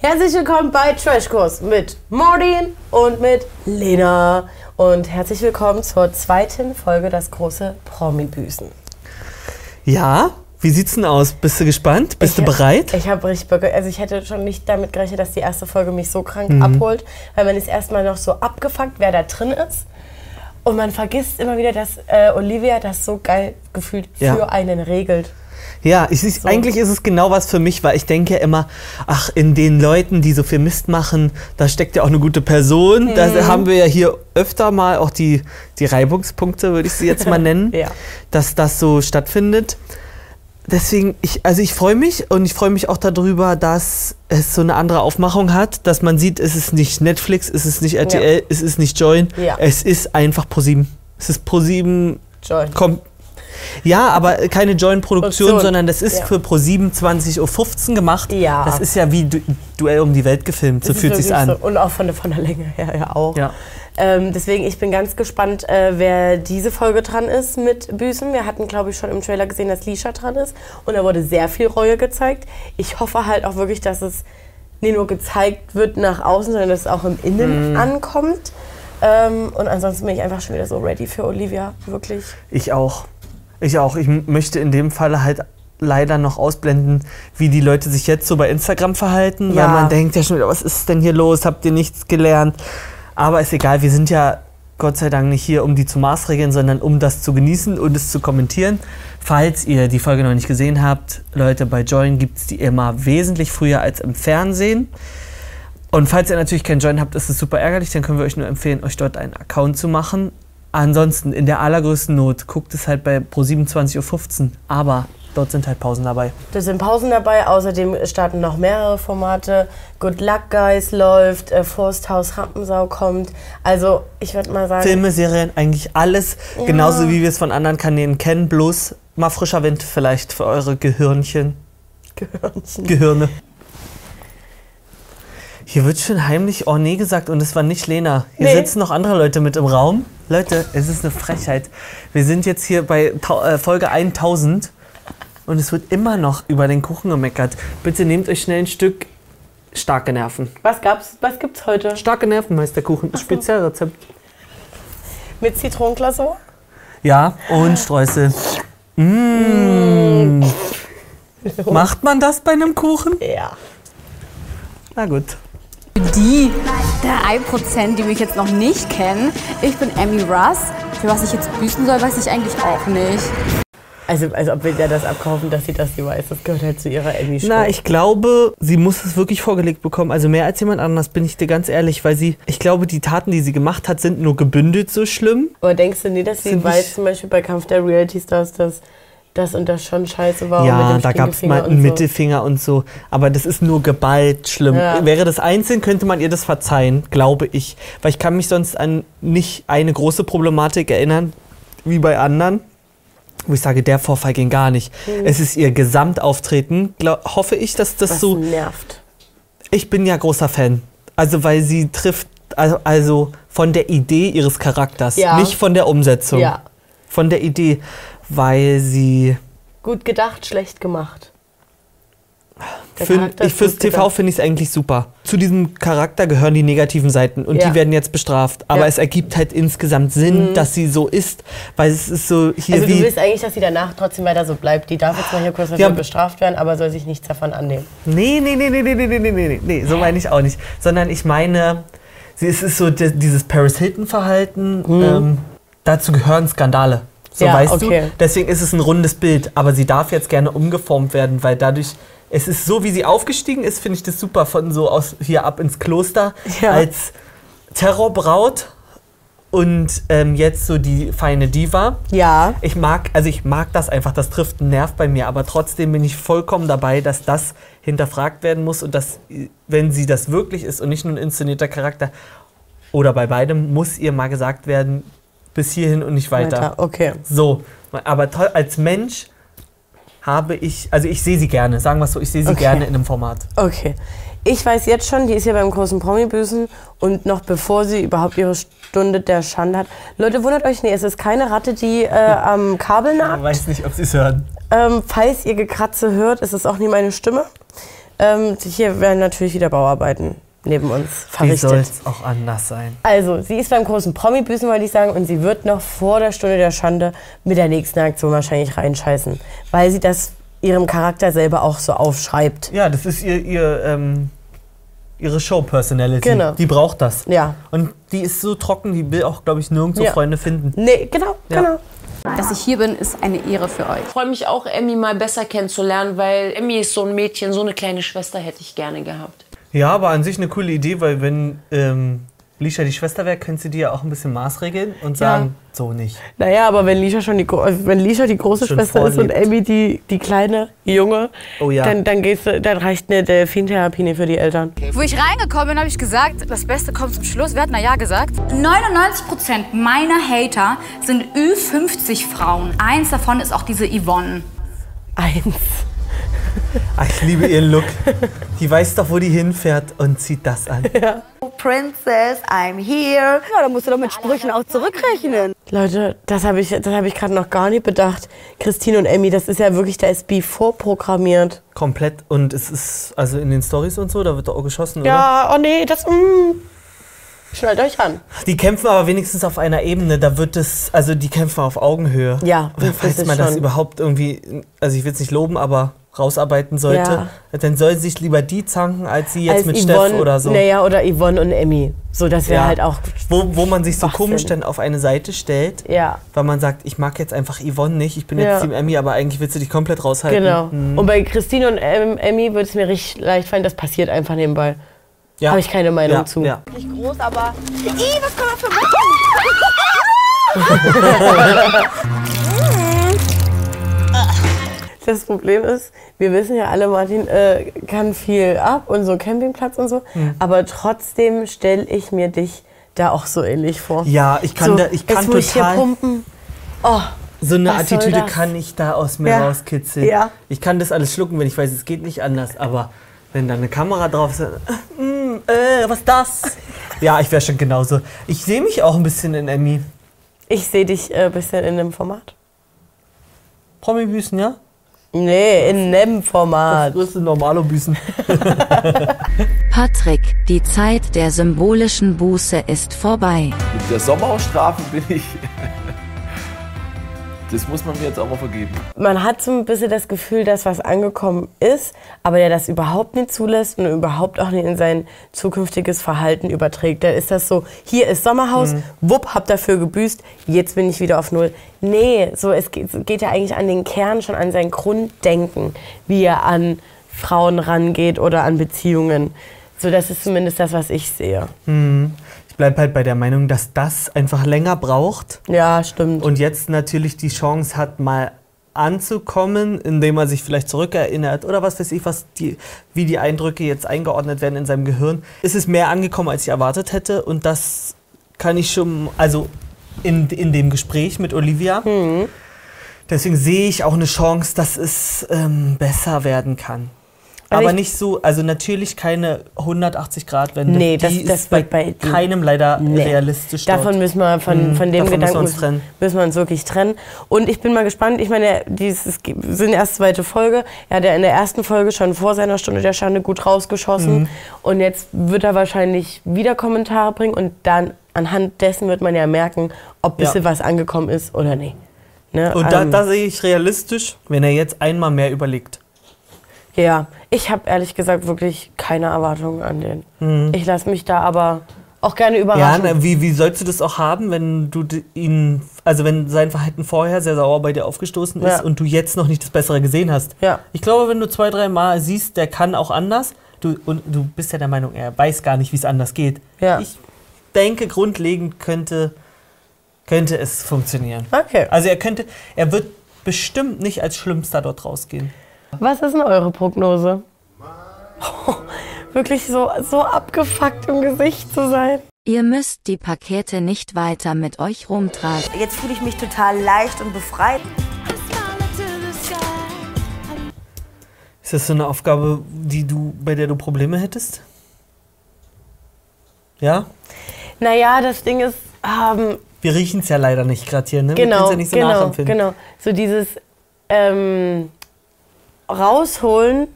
Herzlich willkommen bei Trashkurs mit Mordin und mit Lena. Und herzlich willkommen zur zweiten Folge Das große Promi-Büßen. Ja, wie sieht's denn aus? Bist du gespannt? Bist Ich du bereit? Ich habe richtig Bock. Also ich hätte schon nicht damit gerechnet, dass die erste Folge mich so krank Mhm. abholt, weil man ist erstmal noch so abgefuckt, wer da drin ist. Und man vergisst immer wieder, dass äh, Olivia das so geil gefühlt Ja. für einen regelt. Ja, ich, ich, eigentlich ist es genau was für mich, weil ich denke ja immer, ach, in den Leuten, die so viel Mist machen, da steckt ja auch eine gute Person. Da Mhm. haben wir ja hier öfter mal auch die, die Reibungspunkte, würde ich sie jetzt mal nennen, Ja. dass das so stattfindet. Deswegen, ich, also ich freue mich und ich freue mich auch darüber, dass es so eine andere Aufmachung hat, dass man sieht, es ist nicht Netflix, es ist nicht RTL, es ist nicht Join, Ja. es ist einfach ProSieben. Es ist ProSieben Join. Komm. Ja, aber keine Joint-Produktion, Produktion. sondern das ist Ja. für Pro7 20.15 Uhr gemacht. Ja. Das ist ja wie Du- Duell um die Welt gefilmt, so fühlt sich's wirklich an. So. Und auch von der, von der Länge her ja auch. Ja. Ähm, deswegen, ich bin ganz gespannt, äh, wer diese Folge dran ist mit Büßen. Wir hatten, glaube ich, schon im Trailer gesehen, dass Lisha dran ist. Und da wurde sehr viel Reue gezeigt. Ich hoffe halt auch wirklich, dass es nicht nur gezeigt wird nach außen, sondern dass es auch im Innen Mhm. ankommt. Ähm, und ansonsten bin ich einfach schon wieder so ready für Olivia. Wirklich. Ich auch. Ich auch. Ich möchte in dem Fall halt leider noch ausblenden, wie die Leute sich jetzt so bei Instagram verhalten, Ja. weil man denkt ja schon wieder, was ist denn hier los? Habt ihr nichts gelernt? Aber ist egal, wir sind ja Gott sei Dank nicht hier, um die zu maßregeln, sondern um das zu genießen und es zu kommentieren. Falls ihr die Folge noch nicht gesehen habt, Leute, bei Join gibt es die immer wesentlich früher als im Fernsehen. Und falls ihr natürlich keinen Join habt, ist es super ärgerlich, dann können wir euch nur empfehlen, euch dort einen Account zu machen. Ansonsten, in der allergrößten Not, guckt es halt bei Pro 27.15 Uhr. Aber dort sind halt Pausen dabei. Da sind Pausen dabei. Außerdem starten noch mehrere Formate. Good Luck Guys läuft, äh, Forsthaus Rampensau kommt. Also, ich würde mal sagen. Filme, Serien, eigentlich alles. Ja. Genauso wie wir es von anderen Kanälen kennen. Bloß mal frischer Wind vielleicht für eure Gehirnchen. Gehörnchen. Gehirne. Hier wird schon heimlich oh nee gesagt und es war nicht Lena. Hier Nee. sitzen noch andere Leute mit im Raum. Leute, es ist eine Frechheit. Wir sind jetzt hier bei äh, Folge 1000 und es wird immer noch über den Kuchen gemeckert. Bitte nehmt euch schnell ein Stück starke Nerven. Was gab's? Was gibt's heute? Starke Nerven heißt der Kuchen. Spezialrezept. Mit Zitronenglasur? Ja, und Streusel. Mmh. Macht man das bei einem Kuchen? Ja. Na gut. Die 3%, die mich jetzt noch nicht kennen. Ich bin Emmy Russ. Für was ich jetzt büßen soll, weiß ich eigentlich auch nicht. Also, als ob wir der das abkaufen, dass sie das nie weiß. Das gehört halt zu ihrer Emmy-Show. Na, ich glaube, sie muss es wirklich vorgelegt bekommen. Also mehr als jemand anders, bin ich dir ganz ehrlich, weil sie, ich glaube, die Taten, die sie gemacht hat, sind nur gebündelt so schlimm. Aber denkst du nie, dass sie Sind weiß, zum Beispiel bei Kampf der Reality Stars, dass das und das schon scheiße war? ja, mit dem da gab es mal einen so? Mittelfinger und so. Aber das ist nur geballt schlimm. Ja. Wäre das einzeln, könnte man ihr das verzeihen, glaube ich. Weil ich kann mich sonst an nicht eine große Problematik erinnern, wie bei anderen. Wo ich sage, der Vorfall ging gar nicht. Es ist ihr Gesamtauftreten, glaub, hoffe ich, dass das Mhm. Was so. nervt. Ich bin ja großer Fan. Also, weil sie trifft, also, also von der Idee ihres Charakters, Ja. nicht von der Umsetzung. Ja. Von der Idee, weil sie. Gut gedacht, schlecht gemacht. Für, ich fürs TV finde ich es eigentlich super. Zu diesem Charakter gehören die negativen Seiten und Ja. die werden jetzt bestraft. Aber Ja. es ergibt halt insgesamt Sinn, dass sie so ist, weil es ist so hier Also du willst eigentlich, dass sie danach trotzdem weiter so bleibt. Die darf jetzt mal hier kurz dafür Ja. bestraft werden, aber soll sich nichts davon annehmen. Nee, nee, nee, nee, nee, nee, nee, nee, nee, nee, so meine ich auch nicht. Sondern ich meine, es ist so di- dieses Paris Hilton-Verhalten. Ähm, dazu gehören Skandale. So. Ja, weißt okay. du? Deswegen ist es ein rundes Bild. Aber sie darf jetzt gerne umgeformt werden, weil dadurch. Es ist so, wie sie aufgestiegen ist, finde ich das super. Von so aus hier ab ins Kloster Ja. als Terrorbraut und ähm, jetzt so die feine Diva. Ja. Ich mag, also ich mag das einfach, das trifft einen Nerv bei mir, aber trotzdem bin ich vollkommen dabei, dass das hinterfragt werden muss und dass, wenn sie das wirklich ist und nicht nur ein inszenierter Charakter oder bei beidem, muss ihr mal gesagt werden, bis hierhin und nicht weiter. Weiter, okay. So, aber toll, als Mensch habe ich, also ich sehe sie gerne, sagen wir es so, ich sehe sie Okay. gerne in einem Format. Okay. Ich weiß jetzt schon, die ist hier beim großen Promi-Büßen und noch bevor sie überhaupt ihre Stunde der Schande hat. Leute, wundert euch nicht, es ist keine Ratte, die äh, am Kabel Ich nagt. weiß nicht, ob sie es hören. Ähm, falls ihr Gekratze hört, ist es auch nie meine Stimme. Ähm, hier werden natürlich wieder Bauarbeiten neben uns Wie soll verrichtet. es auch anders sein? Also, sie ist beim großen Promi-Büßen, wollte ich sagen, und sie wird noch vor der Stunde der Schande mit der nächsten Aktion wahrscheinlich reinscheißen, weil sie das ihrem Charakter selber auch so aufschreibt. Ja, das ist ihr, ihr ähm, ihre Show-Personality. Genau. Die braucht das. Ja. Und die ist so trocken, die will auch, glaube ich, nirgendwo Ja. Freunde finden. Nee, genau, Ja. genau. Dass ich hier bin, ist eine Ehre für euch. Ich freue mich auch, Emmy mal besser kennenzulernen, weil Emmy ist so ein Mädchen, so eine kleine Schwester hätte ich gerne gehabt. Ja, aber an sich eine coole Idee, weil wenn ähm, Lisha die Schwester wäre, könnte sie die ja auch ein bisschen maßregeln und sagen, so nicht. Naja, aber wenn Lisha schon die, Gro- äh, wenn Lisha die große Schon Schwester ist und vorlebt. Emmy die, die kleine, die junge, Oh ja. dann, dann, gehst du, dann reicht eine Delfintherapie für die Eltern. Wo ich reingekommen bin, habe ich gesagt, das Beste kommt zum Schluss. Wer hat na ja gesagt? 99% meiner Hater sind Ü50 Frauen. Eins davon ist auch diese Yvonne. Eins. Ah, ich liebe ihren Look. Die weiß doch, wo die hinfährt und zieht das an. Princess, I'm here. Ja, da musst du doch mit Sprüchen auch zurückrechnen. Leute, das habe ich, das hab ich gerade noch gar nicht bedacht. Christine und Emmy, das ist ja wirklich, da ist Beef vorprogrammiert. Komplett. Und es ist, also in den Stories und so, da wird doch auch geschossen, oder? Ja, oh nee, das. Mm. Schnallt euch an. Die kämpfen aber wenigstens auf einer Ebene. Da wird es, also die kämpfen auf Augenhöhe. Ja, das Falls ist man das schon. überhaupt irgendwie, also ich will es nicht loben, aber rausarbeiten sollte, dann sollen sich lieber die zanken, als sie jetzt Als mit Yvonne, Steff oder so. Naja, oder Yvonne und Emmy. So, das wäre Ja. halt auch. Wo, wo man sich so komisch dann auf eine Seite stellt, Ja, weil man sagt, ich mag jetzt einfach Yvonne nicht, ich bin Ja. jetzt Team Emmy, aber eigentlich willst du dich komplett raushalten. genau. Hm. Und bei Christine und ähm, Emmy würde es mir richtig leicht fallen, das passiert einfach nebenbei. Ja. Habe ich keine Meinung ja, zu. Ja. Nicht groß, aber. Ih, was kann man für Das Problem ist, wir wissen ja alle, Martin äh, kann viel ab und so Campingplatz und so, Hm. aber trotzdem stelle ich mir dich da auch so ähnlich vor. Ja, ich kann, so, da, ich kann muss ich hier total. pumpen. Oh, So eine Attitüde kann ich da aus mir Ja. rauskitzeln. Ja. Ich kann das alles schlucken, wenn ich weiß, es geht nicht anders. Aber wenn da eine Kamera drauf ist, äh, mm, äh, was ist das? ja, ich wäre schon genauso. Ich sehe mich auch ein bisschen in Emmy. ich sehe dich ein äh, bisschen in dem Format. Promi-Büßen, ja? Nee, in dem Format. Größte Normalo-Büßen. Patrick, die Zeit der symbolischen Buße ist vorbei. Mit der Sommerstrafe bin ich. Das muss man mir jetzt auch mal vergeben. Man hat so ein bisschen das Gefühl, dass was angekommen ist, aber der das überhaupt nicht zulässt und überhaupt auch nicht in sein zukünftiges Verhalten überträgt. Da ist das so, hier ist Sommerhaus, wupp, hab dafür gebüßt, jetzt bin ich wieder auf Null. Nee, so, es geht, es geht ja eigentlich an den Kern, schon an sein Grunddenken, wie er an Frauen rangeht oder an Beziehungen. So, das ist zumindest das, was ich sehe. Ich bleibe halt bei der Meinung, dass das einfach länger braucht. Ja, stimmt. Und jetzt natürlich die Chance hat, mal anzukommen, indem er sich vielleicht zurückerinnert oder was weiß ich, was die, wie die Eindrücke jetzt eingeordnet werden in seinem Gehirn. Es ist mehr angekommen, als ich erwartet hätte und das kann ich schon, also in, in dem Gespräch mit Olivia. Deswegen sehe ich auch eine Chance, dass es ähm, besser werden kann. Also Aber ich- nicht so, also natürlich keine 180-Grad-Wende. Nee, das- Die das ist bei, wird bei- keinem leider Nee. realistisch. dort. Davon müssen wir, von, Mhm, von dem davon müssen wir Gedanken uns trennen. müssen wir uns wirklich trennen. Und ich bin mal gespannt, ich meine, dieses sind erst zweite Folge. Er hat ja in der ersten Folge schon vor seiner Stunde der Schande gut rausgeschossen. Mhm. Und jetzt wird er wahrscheinlich wieder Kommentare bringen und dann anhand dessen wird man ja merken, ob ein Ja. bisschen was angekommen ist oder nicht. Ne? Und da, Ähm, da sehe ich realistisch, wenn er jetzt einmal mehr überlegt. Ja, ich habe ehrlich gesagt wirklich keine Erwartungen an den. Ich lasse mich da aber auch gerne. Ja, überraschen. na, wie, wie sollst du das auch haben, wenn du ihn, also wenn sein Verhalten vorher sehr sauer bei dir aufgestoßen ist Ja. und du jetzt noch nicht das Bessere gesehen hast? Ja. Ich glaube, wenn du zwei, drei Mal siehst, der kann auch anders, du, und du bist ja der Meinung, er weiß gar nicht, wie es anders geht. Ja. Ich denke, grundlegend könnte, könnte es funktionieren. Okay. Also er könnte, er wird bestimmt nicht als Schlimmster dort rausgehen. Was ist denn eure Prognose? wirklich so, so abgefuckt im Gesicht zu sein. Ihr müsst die Pakete nicht weiter mit euch rumtragen. Jetzt fühle ich mich total leicht und befreit. Ist das so eine Aufgabe, die du, bei der du Probleme hättest? Ja? Naja, das Ding ist, ähm, Wir riechen es ja leider nicht gerade hier, ne? Wir genau, können's ja nicht so genau, nachempfinden. genau. So dieses ähm, rausholen,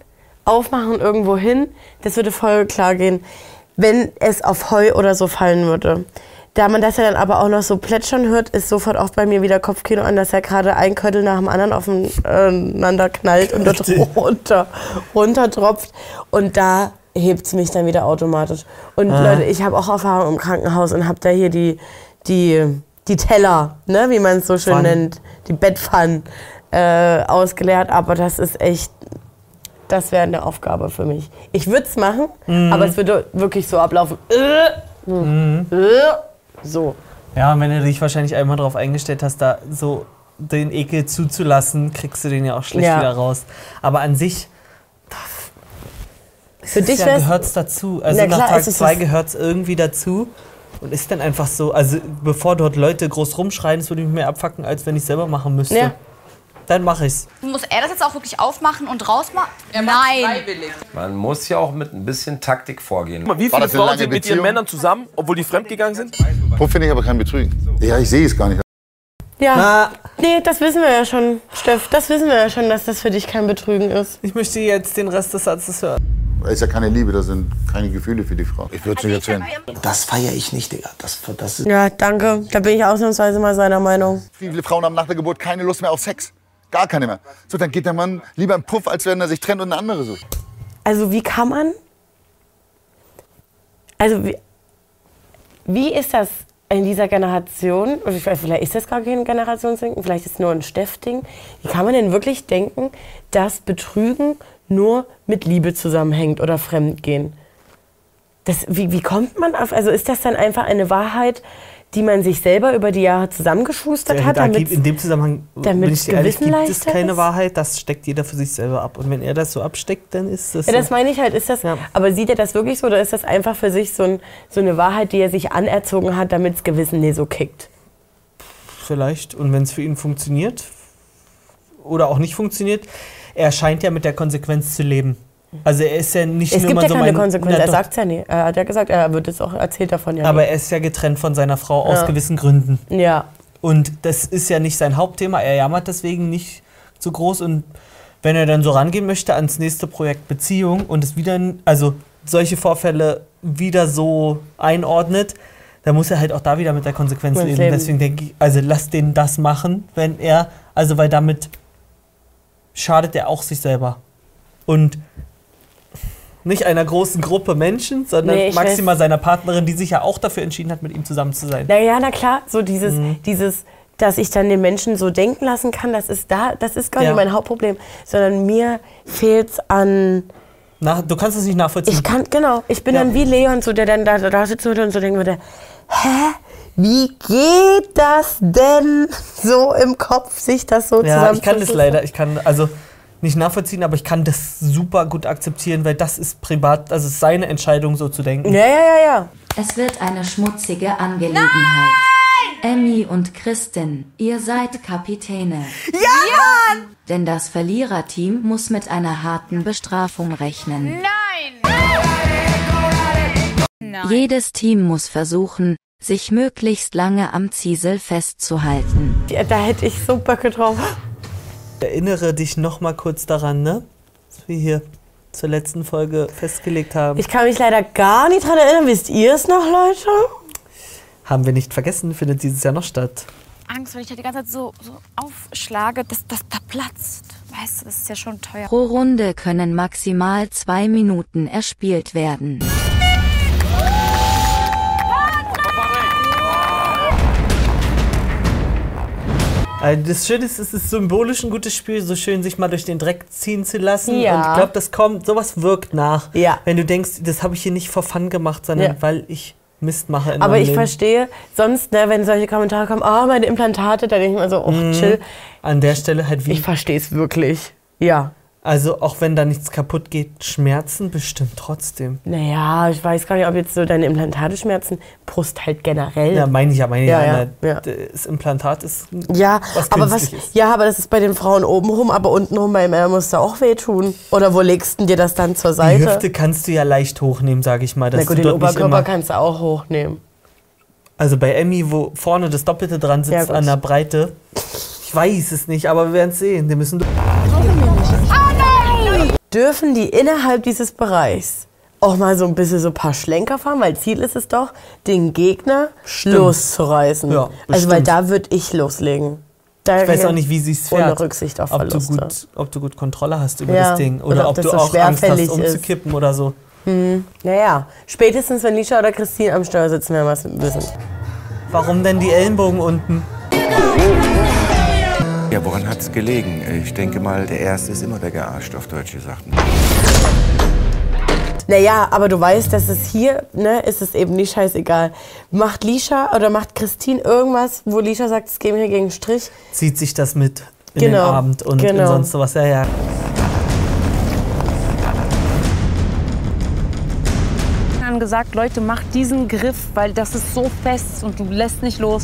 aufmachen irgendwo hin, das würde voll klar gehen, wenn es auf Heu oder so fallen würde. Da man das ja dann aber auch noch so plätschern hört, ist sofort auch bei mir wieder Kopfkino an, dass ja gerade ein Köttel nach dem anderen aufeinander knallt und dort runter, runter tropft. Und da hebt es mich dann wieder automatisch. Und Ah. Leute, ich habe auch Erfahrung im Krankenhaus und habe da hier die, die, die Teller, ne, wie man es so schön Pfannen. nennt, die Bettpfannen äh, ausgeleert. Aber das ist echt, das wäre eine Aufgabe für mich. Ich würde es machen, Mhm. aber es würde wirklich so ablaufen. Äh, Mhm. äh, so. Ja, und wenn du dich wahrscheinlich einmal darauf eingestellt hast, da so den Ekel zuzulassen, kriegst du den ja auch schlecht Ja. wieder raus. Aber an sich Für dich ja, gehört es dazu. Also Na nach klar, Tag ist es zwei das- gehört es irgendwie dazu. Und ist dann einfach so, also bevor dort Leute groß rumschreien, das würde mich mehr abfacken, als wenn ich selber machen müsste. Ja. Dann mache ich's. Muss er das jetzt auch wirklich aufmachen und rausmachen? Nein. Man muss ja auch mit ein bisschen Taktik vorgehen. Wie viele Frauen sind mit ihren? Männern zusammen, obwohl die fremdgegangen sind? Puff finde ich aber kein Betrügen. Ja, ich sehe es gar nicht. Ja. Na, Nee, das wissen wir ja schon, Steff. Das wissen wir ja schon, dass das für dich kein Betrügen ist. ich möchte jetzt den Rest des Satzes hören. Da ist ja keine Liebe, da sind keine Gefühle für die Frau. Ich würde es nicht erzählen. Das feiere ich nicht, Digga. Das, das ist Ja, danke. Da bin ich ausnahmsweise mal seiner Meinung. Viele Frauen haben nach der Geburt keine Lust mehr auf Sex. Gar keine mehr. So, dann geht der Mann lieber im Puff, als wenn er sich trennt und eine andere sucht. Also wie kann man... Also wie, wie ist das in dieser Generation, ich weiß, vielleicht ist das gar kein Generationsdenken, vielleicht ist es nur ein Steff-Ding. Wie kann man denn wirklich denken, dass Betrügen nur mit Liebe zusammenhängt oder Fremdgehen? Das, wie, wie kommt man auf, also ist das dann einfach eine Wahrheit, die man sich selber über die Jahre zusammengeschustert Da, hat, da gibt, in dem Zusammenhang, damit bin ich ehrlich, gibt es keine ist? Wahrheit. Das steckt jeder für sich selber ab. Und wenn er das so absteckt, dann ist das Ja, so. das meine ich halt. Ist das, Ja. Aber sieht er das wirklich so oder ist das einfach für sich so, ein, so eine Wahrheit, die er sich anerzogen hat, damit das Gewissen nie so kickt? Vielleicht. Und wenn es für ihn funktioniert oder auch nicht funktioniert, er scheint ja mit der Konsequenz zu leben. Also er ist ja nicht Es nur gibt mal ja so keine Konsequenz. Na Er sagt ja nie. Er hat ja gesagt, er wird es auch erzählt davon ja. Aber er ist ja getrennt von seiner Frau aus Ja. gewissen Gründen. nie. ja. Und das ist ja nicht sein Hauptthema. Er jammert deswegen nicht so groß. Und wenn er dann so rangehen möchte ans nächste Projekt Beziehung und es wieder, also solche Vorfälle wieder so einordnet, dann muss er halt auch da wieder mit der Konsequenz leben. leben. Deswegen denke ich, also lass den das machen, wenn er, also weil damit schadet er auch sich selber. Und nicht einer großen Gruppe Menschen, sondern Nee, maximal seiner Partnerin, die sich ja auch dafür entschieden hat, mit ihm zusammen zu sein. Na ja, na klar, so dieses, Mhm. dieses, dass ich dann den Menschen so denken lassen kann, das ist da, das ist gar Ja. nicht mein Hauptproblem, sondern mir fehlt's an Na, du kannst es nicht nachvollziehen. Ich kann, genau. Ich bin Ja. dann wie Leon, so, der dann da, da sitzen würde und so denken würde, hä? Wie geht das denn so im Kopf, sich das so Ja, zusammen ich kann das leider, ich kann also nicht nachvollziehen, aber ich kann das super gut akzeptieren, weil das ist privat, also ist seine Entscheidung, so zu denken. Ja, ja, ja, ja. Es wird eine schmutzige Angelegenheit. Emmy und Kristin, ihr seid Kapitäne. Ja! Denn das Verliererteam muss mit einer harten Bestrafung rechnen. Nein! Nein. Jedes Team muss versuchen, sich möglichst lange am Ziesel festzuhalten. Ja, Da hätte ich so Böcke drauf. Erinnere dich noch mal kurz daran, ne? Was wir hier zur letzten Folge festgelegt haben. Ich kann mich leider gar nicht dran erinnern. Wisst ihr es noch, Leute? haben wir nicht vergessen, findet dieses Jahr noch statt. Angst, weil ich da die ganze Zeit so, so aufschlage, dass das da platzt. Weißt du, das ist ja schon teuer. Pro Runde können maximal zwei Minuten erspielt werden. Das Schöne ist, es ist symbolisch ein gutes Spiel, so schön sich mal durch den Dreck ziehen zu lassen. Ja. Und ich glaube, das kommt, sowas wirkt nach. Ja. Wenn du denkst, das habe ich hier nicht for fun gemacht, sondern Ja. weil ich Mist mache in Aber ich Leben. verstehe, sonst, ne, wenn solche Kommentare kommen, oh, meine Implantate, dann denke ich mir so, oh, Mhm. chill. An der Stelle halt wie. Ich verstehe es wirklich. Ja. Also auch wenn da nichts kaputt geht, Schmerzen bestimmt trotzdem. Naja, ich weiß gar nicht, ob jetzt so deine Implantate schmerzen. Brust halt generell. Ja, meine ich ja, meine ich Ja, ja. ja, ja. Das Implantat ist Ja, was aber was, Künstliches. ja, aber das ist bei den Frauen obenrum, aber untenrum beim Männer muss da auch wehtun. Oder wo legst du dir das dann zur Die Seite? Hüfte kannst du ja leicht hochnehmen, sage ich mal. dass Na gut, du den Oberkörper kannst du auch hochnehmen. Also bei Emmy, wo vorne das Doppelte dran Ja, sitzt gut. an der Breite. Ich weiß es nicht, aber wir werden es sehen. Wir müssen. Dürfen die innerhalb dieses Bereichs auch mal so ein bisschen so ein paar Schlenker fahren, weil Ziel ist es doch, den Gegner loszureißen. Ja, also weil da würde ich loslegen. Da Ich weiß auch nicht, wie sie es fährt. Ohne Rücksicht auf ob du, Verluste. gut, ob du gut Kontrolle hast über Ja, das Ding. oder Oder, ob ob, du so auch Angst hast, schwerfällig ist. umzukippen oder so. Hm. Naja, spätestens wenn Lisha oder Christine am Steuer sitzen, werden wir es wissen. Warum denn die Ellenbogen unten? Ja, woran hat es gelegen? Ich denke mal, der Erste ist immer der Gearscht, auf Deutsch gesagt. Naja, aber du weißt, dass es hier, ne, ist es eben nicht scheißegal. Macht Lisha oder macht Christine irgendwas, wo Lisha sagt, es geht mir gegen den Strich? Zieht sich das mit in Genau, den Abend und in genau. sonst sowas. Ja, ja. haben gesagt, Leute, macht diesen Griff, weil das ist so fest und du lässt nicht los.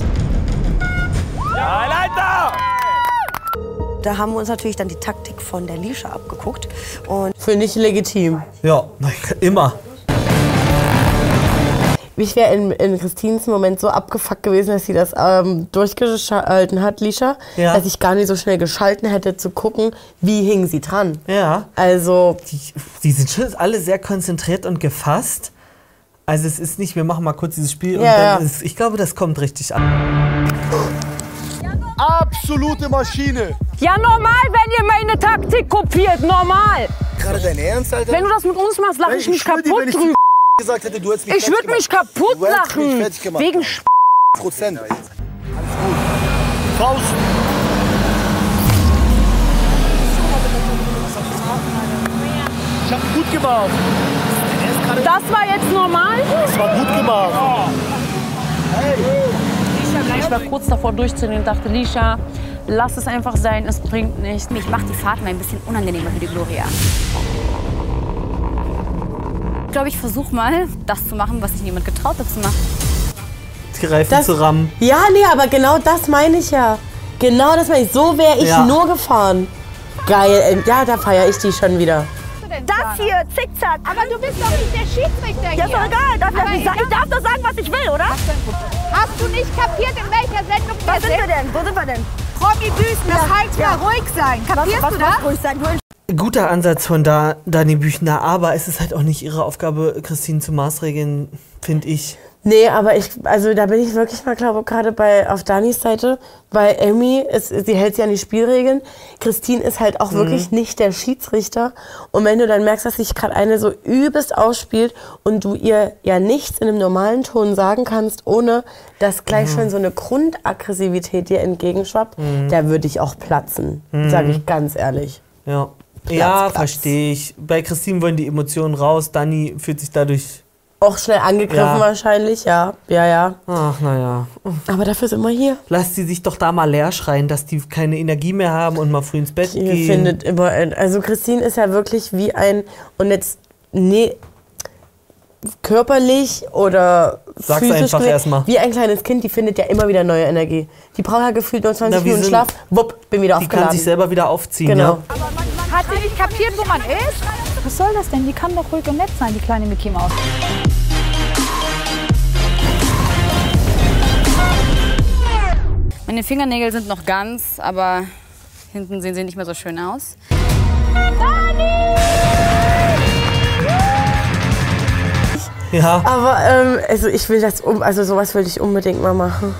Ja, Leiter! Da haben wir uns natürlich dann die Taktik von der Lisha abgeguckt. Und Finde ich legitim. Ja, immer. Ich wäre in, in Christines Moment so abgefuckt gewesen, dass sie das ähm, durchgehalten hat, Lisha, Ja. dass ich gar nicht so schnell geschalten hätte, zu gucken, wie hing sie dran. Ja. Also. Die, die sind schon alle sehr konzentriert und gefasst. Also es ist nicht, wir machen mal kurz dieses Spiel und Ja, dann ja. ist, ich glaube, das kommt richtig an. Absolute Maschine. Ja, normal, wenn ihr meine Taktik kopiert, normal. Gerade dein Ernst, Alter? Wenn du das mit uns machst, lache ich mich schwör dir, kaputt wenn ich drüber. gesagt hätte, du hättest mich Ich würde mich kaputt mich lachen. fertig gemacht. Wegen Prozent. Alles gut. Faust. Ich hab gut gemacht. Das war jetzt normal? Das war gut gemacht. Ich war kurz davor durchzudrehen und dachte, Lisha, lass es einfach sein, es bringt nichts. Mich macht die Fahrt mal ein bisschen unangenehmer für die Gloria. Ich glaube, ich versuche mal, das zu machen, was sich niemand getraut hat zu machen. Die Reifen Das- zu rammen. Ja, nee, aber genau das meine ich ja. Genau das meine ich. So wäre ich Ja. nur gefahren. Geil. äh, Ja, da feiere ich die schon wieder. Das hier, zickzack. Aber du bist doch nicht der Schiedsrichter Ja, ist doch egal. Darf ich, sagen? ich darf doch sagen, was ich will, oder? Hast du nicht kapiert, in welcher Sendung Was wir sind wir denn? Wo sind wir denn? Promi Büßen, das Ja, heißt ja. mal ruhig sein. Kapierst was, du was das? ruhig sein? Du Guter Ansatz von da, Dani Büchner, aber es ist halt auch nicht ihre Aufgabe, Christine zu maßregeln, finde ich. Nee, aber ich, also da bin ich wirklich mal, glaube gerade bei auf Danis Seite, weil Amy, ist, sie hält sich an die Spielregeln. Christine ist halt auch Mhm. wirklich nicht der Schiedsrichter. Und wenn du dann merkst, dass sich gerade eine so übelst ausspielt und du ihr ja nichts in einem normalen Ton sagen kannst, ohne dass gleich Mhm. schon so eine Grundaggressivität dir entgegenschwappt, Mhm. da würde ich auch platzen, Mhm. sage ich ganz ehrlich. Ja. Platz, ja, verstehe ich. Bei Christine wollen die Emotionen raus, Dani fühlt sich dadurch. Auch schnell angegriffen Ja. wahrscheinlich, ja. Ja, ja. Ach, naja. Aber dafür sind wir hier. Lasst sie sich doch da mal leer schreien, dass die keine Energie mehr haben und mal früh ins Bett Ihr gehen. findet immer, also Christine ist ja wirklich wie ein, und jetzt, nee, körperlich oder Sag's physisch einfach gesehen, erst mal. wie ein kleines Kind, die findet ja immer wieder neue Energie. Die braucht ja gefühlt nur 20 Na, wir Minuten sind- Schlaf, wupp, bin wieder die aufgeladen. kann sich selber wieder aufziehen. Genau. Ja? Hat sie nicht kapiert, wo man ist? Was soll das denn? Die kann doch ruhig und nett sein, die kleine Mickey Maus. Meine Fingernägel sind noch ganz, aber hinten sehen sie nicht mehr so schön aus. Ja. Aber ähm, also ich will das um, also sowas will ich unbedingt mal machen.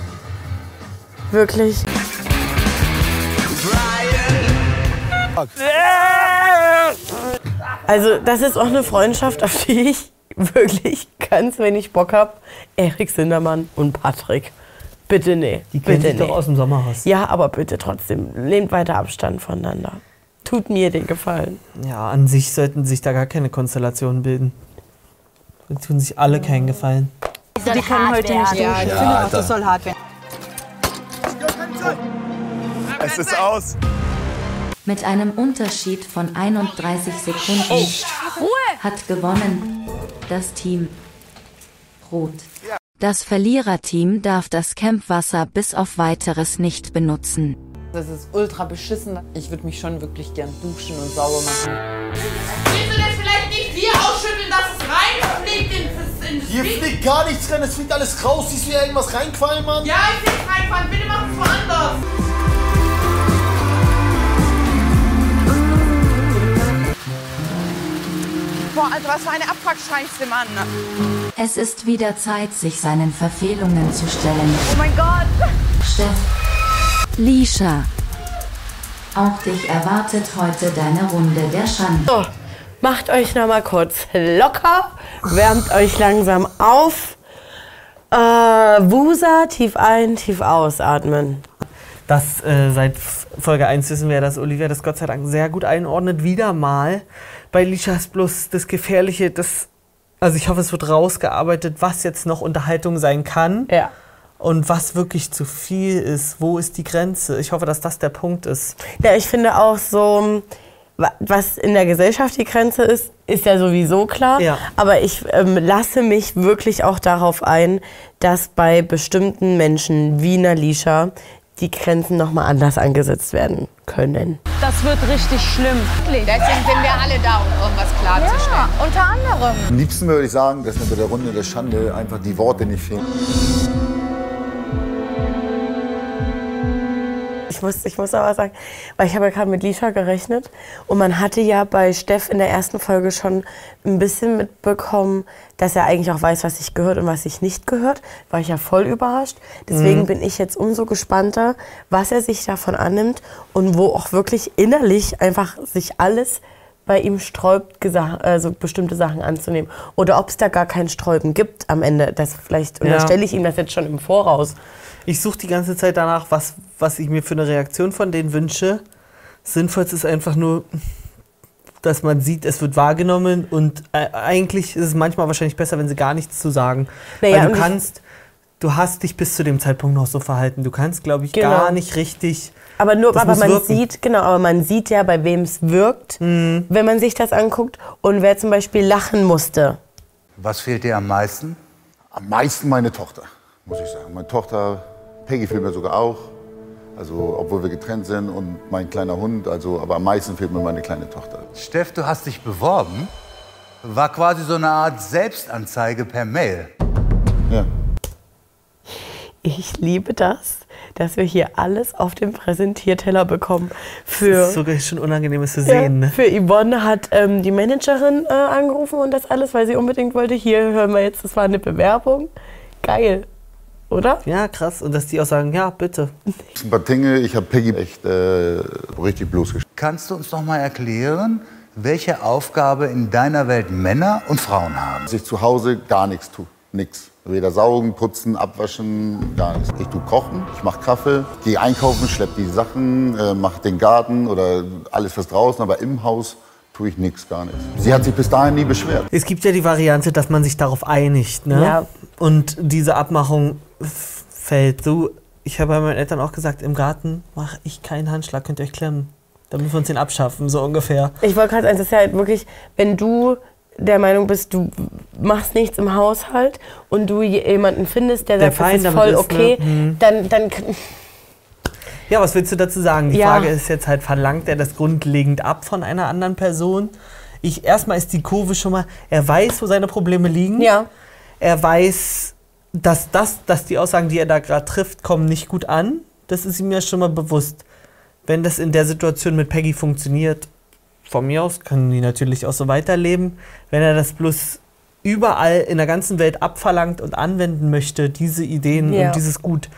Wirklich. Also das ist auch eine Freundschaft, auf die ich wirklich ganz wenig Bock habe. Erik Sindermann und Patrick. Bitte nee. Die kennen bitte sich doch aus dem Sommerhaus. Ja, aber bitte trotzdem, nehmt weiter Abstand voneinander. Tut mir den Gefallen. Ja, an sich sollten sich da gar keine Konstellationen bilden. Die tun sich alle keinen Gefallen. Die können heute nicht Ja, duschen. Ich ja, finde auch, das soll hart werden. Es ist aus. Mit einem Unterschied von 31 Sekunden hat gewonnen das Team Rot. Das Verliererteam darf das Campwasser bis auf weiteres nicht benutzen. Das ist ultra beschissen. Ich würde mich schon wirklich gern duschen und sauber machen. Willst du das vielleicht nicht hier ausschütteln, dass es reinfliegt ins, ins Hier fliegt gar nichts rein, es fliegt alles raus. Siehst du hier irgendwas reinquallen, Mann? Ja, ich will es reinfahren. Bitte mach es woanders. Boah, also was für eine Abfuckscheiße, Mann. Es ist wieder Zeit, sich seinen Verfehlungen zu stellen. Oh mein Gott. Steff. Lisha. Auch dich erwartet heute deine Runde der Schande. So, macht euch noch mal kurz locker, wärmt euch langsam auf. Äh, Wusa, tief ein, tief ausatmen. Das äh, seit Folge 1 wissen wir, dass Olivia das Gott sei Dank sehr gut einordnet. Wieder mal bei Lishas Plus das Gefährliche, das. Also ich hoffe, es wird rausgearbeitet, was jetzt noch Unterhaltung sein kann. Ja. Und was wirklich zu viel ist. Wo ist die Grenze? Ich hoffe, dass das der Punkt ist. Ja, ich finde auch so, wa- was in der Gesellschaft die Grenze ist, ist ja sowieso klar. Ja. Aber ich ähm, lasse mich wirklich auch darauf ein, dass bei bestimmten Menschen wie Nalisha die Grenzen nochmal anders angesetzt werden können. Das wird richtig schlimm. Deswegen sind wir alle da, um irgendwas klarzustellen. Ja, unter anderem. Am liebsten würde ich sagen, dass mir bei der Runde der Schande einfach die Worte nicht fehlen. Ich muss, ich muss aber sagen, weil ich habe ja gerade mit Lisha gerechnet und man hatte ja bei Steff in der ersten Folge schon ein bisschen mitbekommen, dass er eigentlich auch weiß, was sich gehört und was sich nicht gehört. War ich ja voll überrascht. Deswegen Mhm. bin ich jetzt umso gespannter, was er sich davon annimmt und wo auch wirklich innerlich einfach sich alles bei ihm sträubt, also bestimmte Sachen anzunehmen. Oder ob es da gar kein Sträuben gibt am Ende. Das vielleicht Ja. unterstelle ich ihm das jetzt schon im Voraus. Ich suche die ganze Zeit danach, was, was ich mir für eine Reaktion von denen wünsche. Sinnvollst ist einfach nur, dass man sieht, es wird wahrgenommen und äh, eigentlich ist es manchmal wahrscheinlich besser, wenn sie gar nichts zu sagen. Naja, Weil du kannst, du hast dich bis zu dem Zeitpunkt noch so verhalten. Du kannst, glaube ich, Genau. gar nicht richtig. Aber nur, aber man wirken. sieht, genau, aber man sieht ja, bei wem es wirkt, Mhm. wenn man sich das anguckt und wer zum Beispiel lachen musste. Was fehlt dir am meisten? Am meisten meine Tochter, muss ich sagen. Meine Tochter, Peggy fehlt mir sogar auch. Also, obwohl wir getrennt sind und mein kleiner Hund. Also, aber am meisten fehlt mir meine kleine Tochter. Steff, du hast dich beworben. War quasi so eine Art Selbstanzeige per Mail. Ja. Ich liebe das, dass wir hier alles auf dem Präsentierteller bekommen. Für, Das ist sogar schon unangenehm, es zu ja, sehen. Ne? für Yvonne hat ähm, die Managerin äh, angerufen und das alles, weil sie unbedingt wollte. Hier hören wir jetzt, das war eine Bewerbung. Geil, oder? Ja, krass. Und dass die auch sagen, ja, bitte. Ein paar Dinge, ich habe Peggy echt äh, richtig bloßgestellt. Kannst du uns noch mal erklären, welche Aufgabe in deiner Welt Männer und Frauen haben? Dass ich zu Hause gar nichts tue. Nix. Weder saugen, putzen, abwaschen, gar nichts. Ich tue kochen, ich mache Kaffee, gehe einkaufen, schlepp die Sachen, äh, mache den Garten oder alles was draußen, aber im Haus tue ich nichts, gar nichts. Sie hat sich bis dahin nie beschwert. Es gibt ja die Variante, dass man sich darauf einigt. Ne? Ja. Und diese Abmachung fällt so. Ich habe bei meinen Eltern auch gesagt, im Garten mache ich keinen Handschlag, könnt ihr euch klemmen. Dann müssen wir uns den abschaffen, so ungefähr. Ich wollte gerade sagen, das ist ja halt wirklich, wenn du der Meinung bist, du machst nichts im Haushalt und du jemanden findest, der, Der sagt, das ist damit voll ist, okay, ne? Dann, dann Ja, was willst du dazu sagen? Die Ja. Frage ist jetzt halt, verlangt er das grundlegend ab von einer anderen Person? Ich, erstmal ist die Kurve schon mal, er weiß, wo seine Probleme liegen. Ja. Er weiß, dass, das, dass die Aussagen, die er da gerade trifft, kommen nicht gut an. Das ist ihm ja schon mal bewusst. Wenn das in der Situation mit Peggy funktioniert, von mir aus können die natürlich auch so weiterleben. Wenn er das bloß überall in der ganzen Welt abverlangt und anwenden möchte, diese Ideen Ja. und dieses Gut,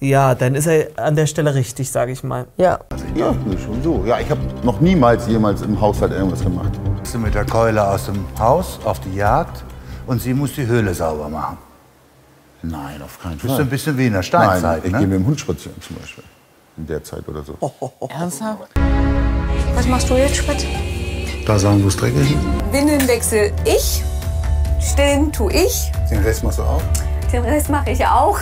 ja, dann ist er an der Stelle richtig, sage ich mal. Ja. Ja, schon so. Ja, ich habe noch niemals jemals im Haushalt irgendwas gemacht. Bist du mit der Keule aus dem Haus auf die Jagd und sie muss die Höhle sauber machen. Nein, auf keinen Bist Fall. du ein bisschen wie in der Steinzeit, Nein, ich ne? gehe mit dem Hund spazieren zum Beispiel. In der Zeit oder so. Ernsthaft? Was machst du jetzt, Spitz? Da sagen, wo es dreckig ist. Windelnwechsel ich, stillen tu ich, Den Rest machst du auch. den Rest mache ich auch.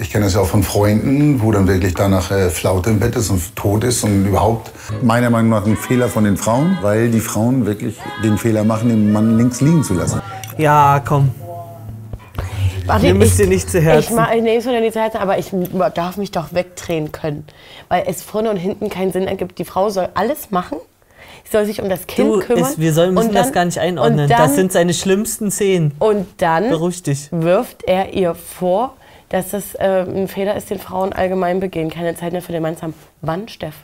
Ich kenne das ja auch von Freunden, wo dann wirklich danach äh, Flaute im Bett ist und tot ist und überhaupt. Meiner Meinung nach ein Fehler von den Frauen, weil die Frauen wirklich den Fehler machen, den Mann links liegen zu lassen. Ja, komm. Warte, Ihr müsst ich- ihr nicht zu Ich, Herzen. ma- ich nehme es mir nicht zu Herzen, aber ich darf mich doch wegdrehen können. Weil es vorne und hinten keinen Sinn ergibt. Die Frau soll alles machen. Sie soll sich um das Kind Du, kümmern. es, wir sollen, müssen und das dann- gar nicht einordnen. Dann, das sind seine schlimmsten Szenen. und dann Beruhig dich. wirft er ihr vor, dass das äh, ein Fehler ist, den Frauen allgemein begehen. Keine Zeit mehr für den Mann zu haben. Wann, Steff?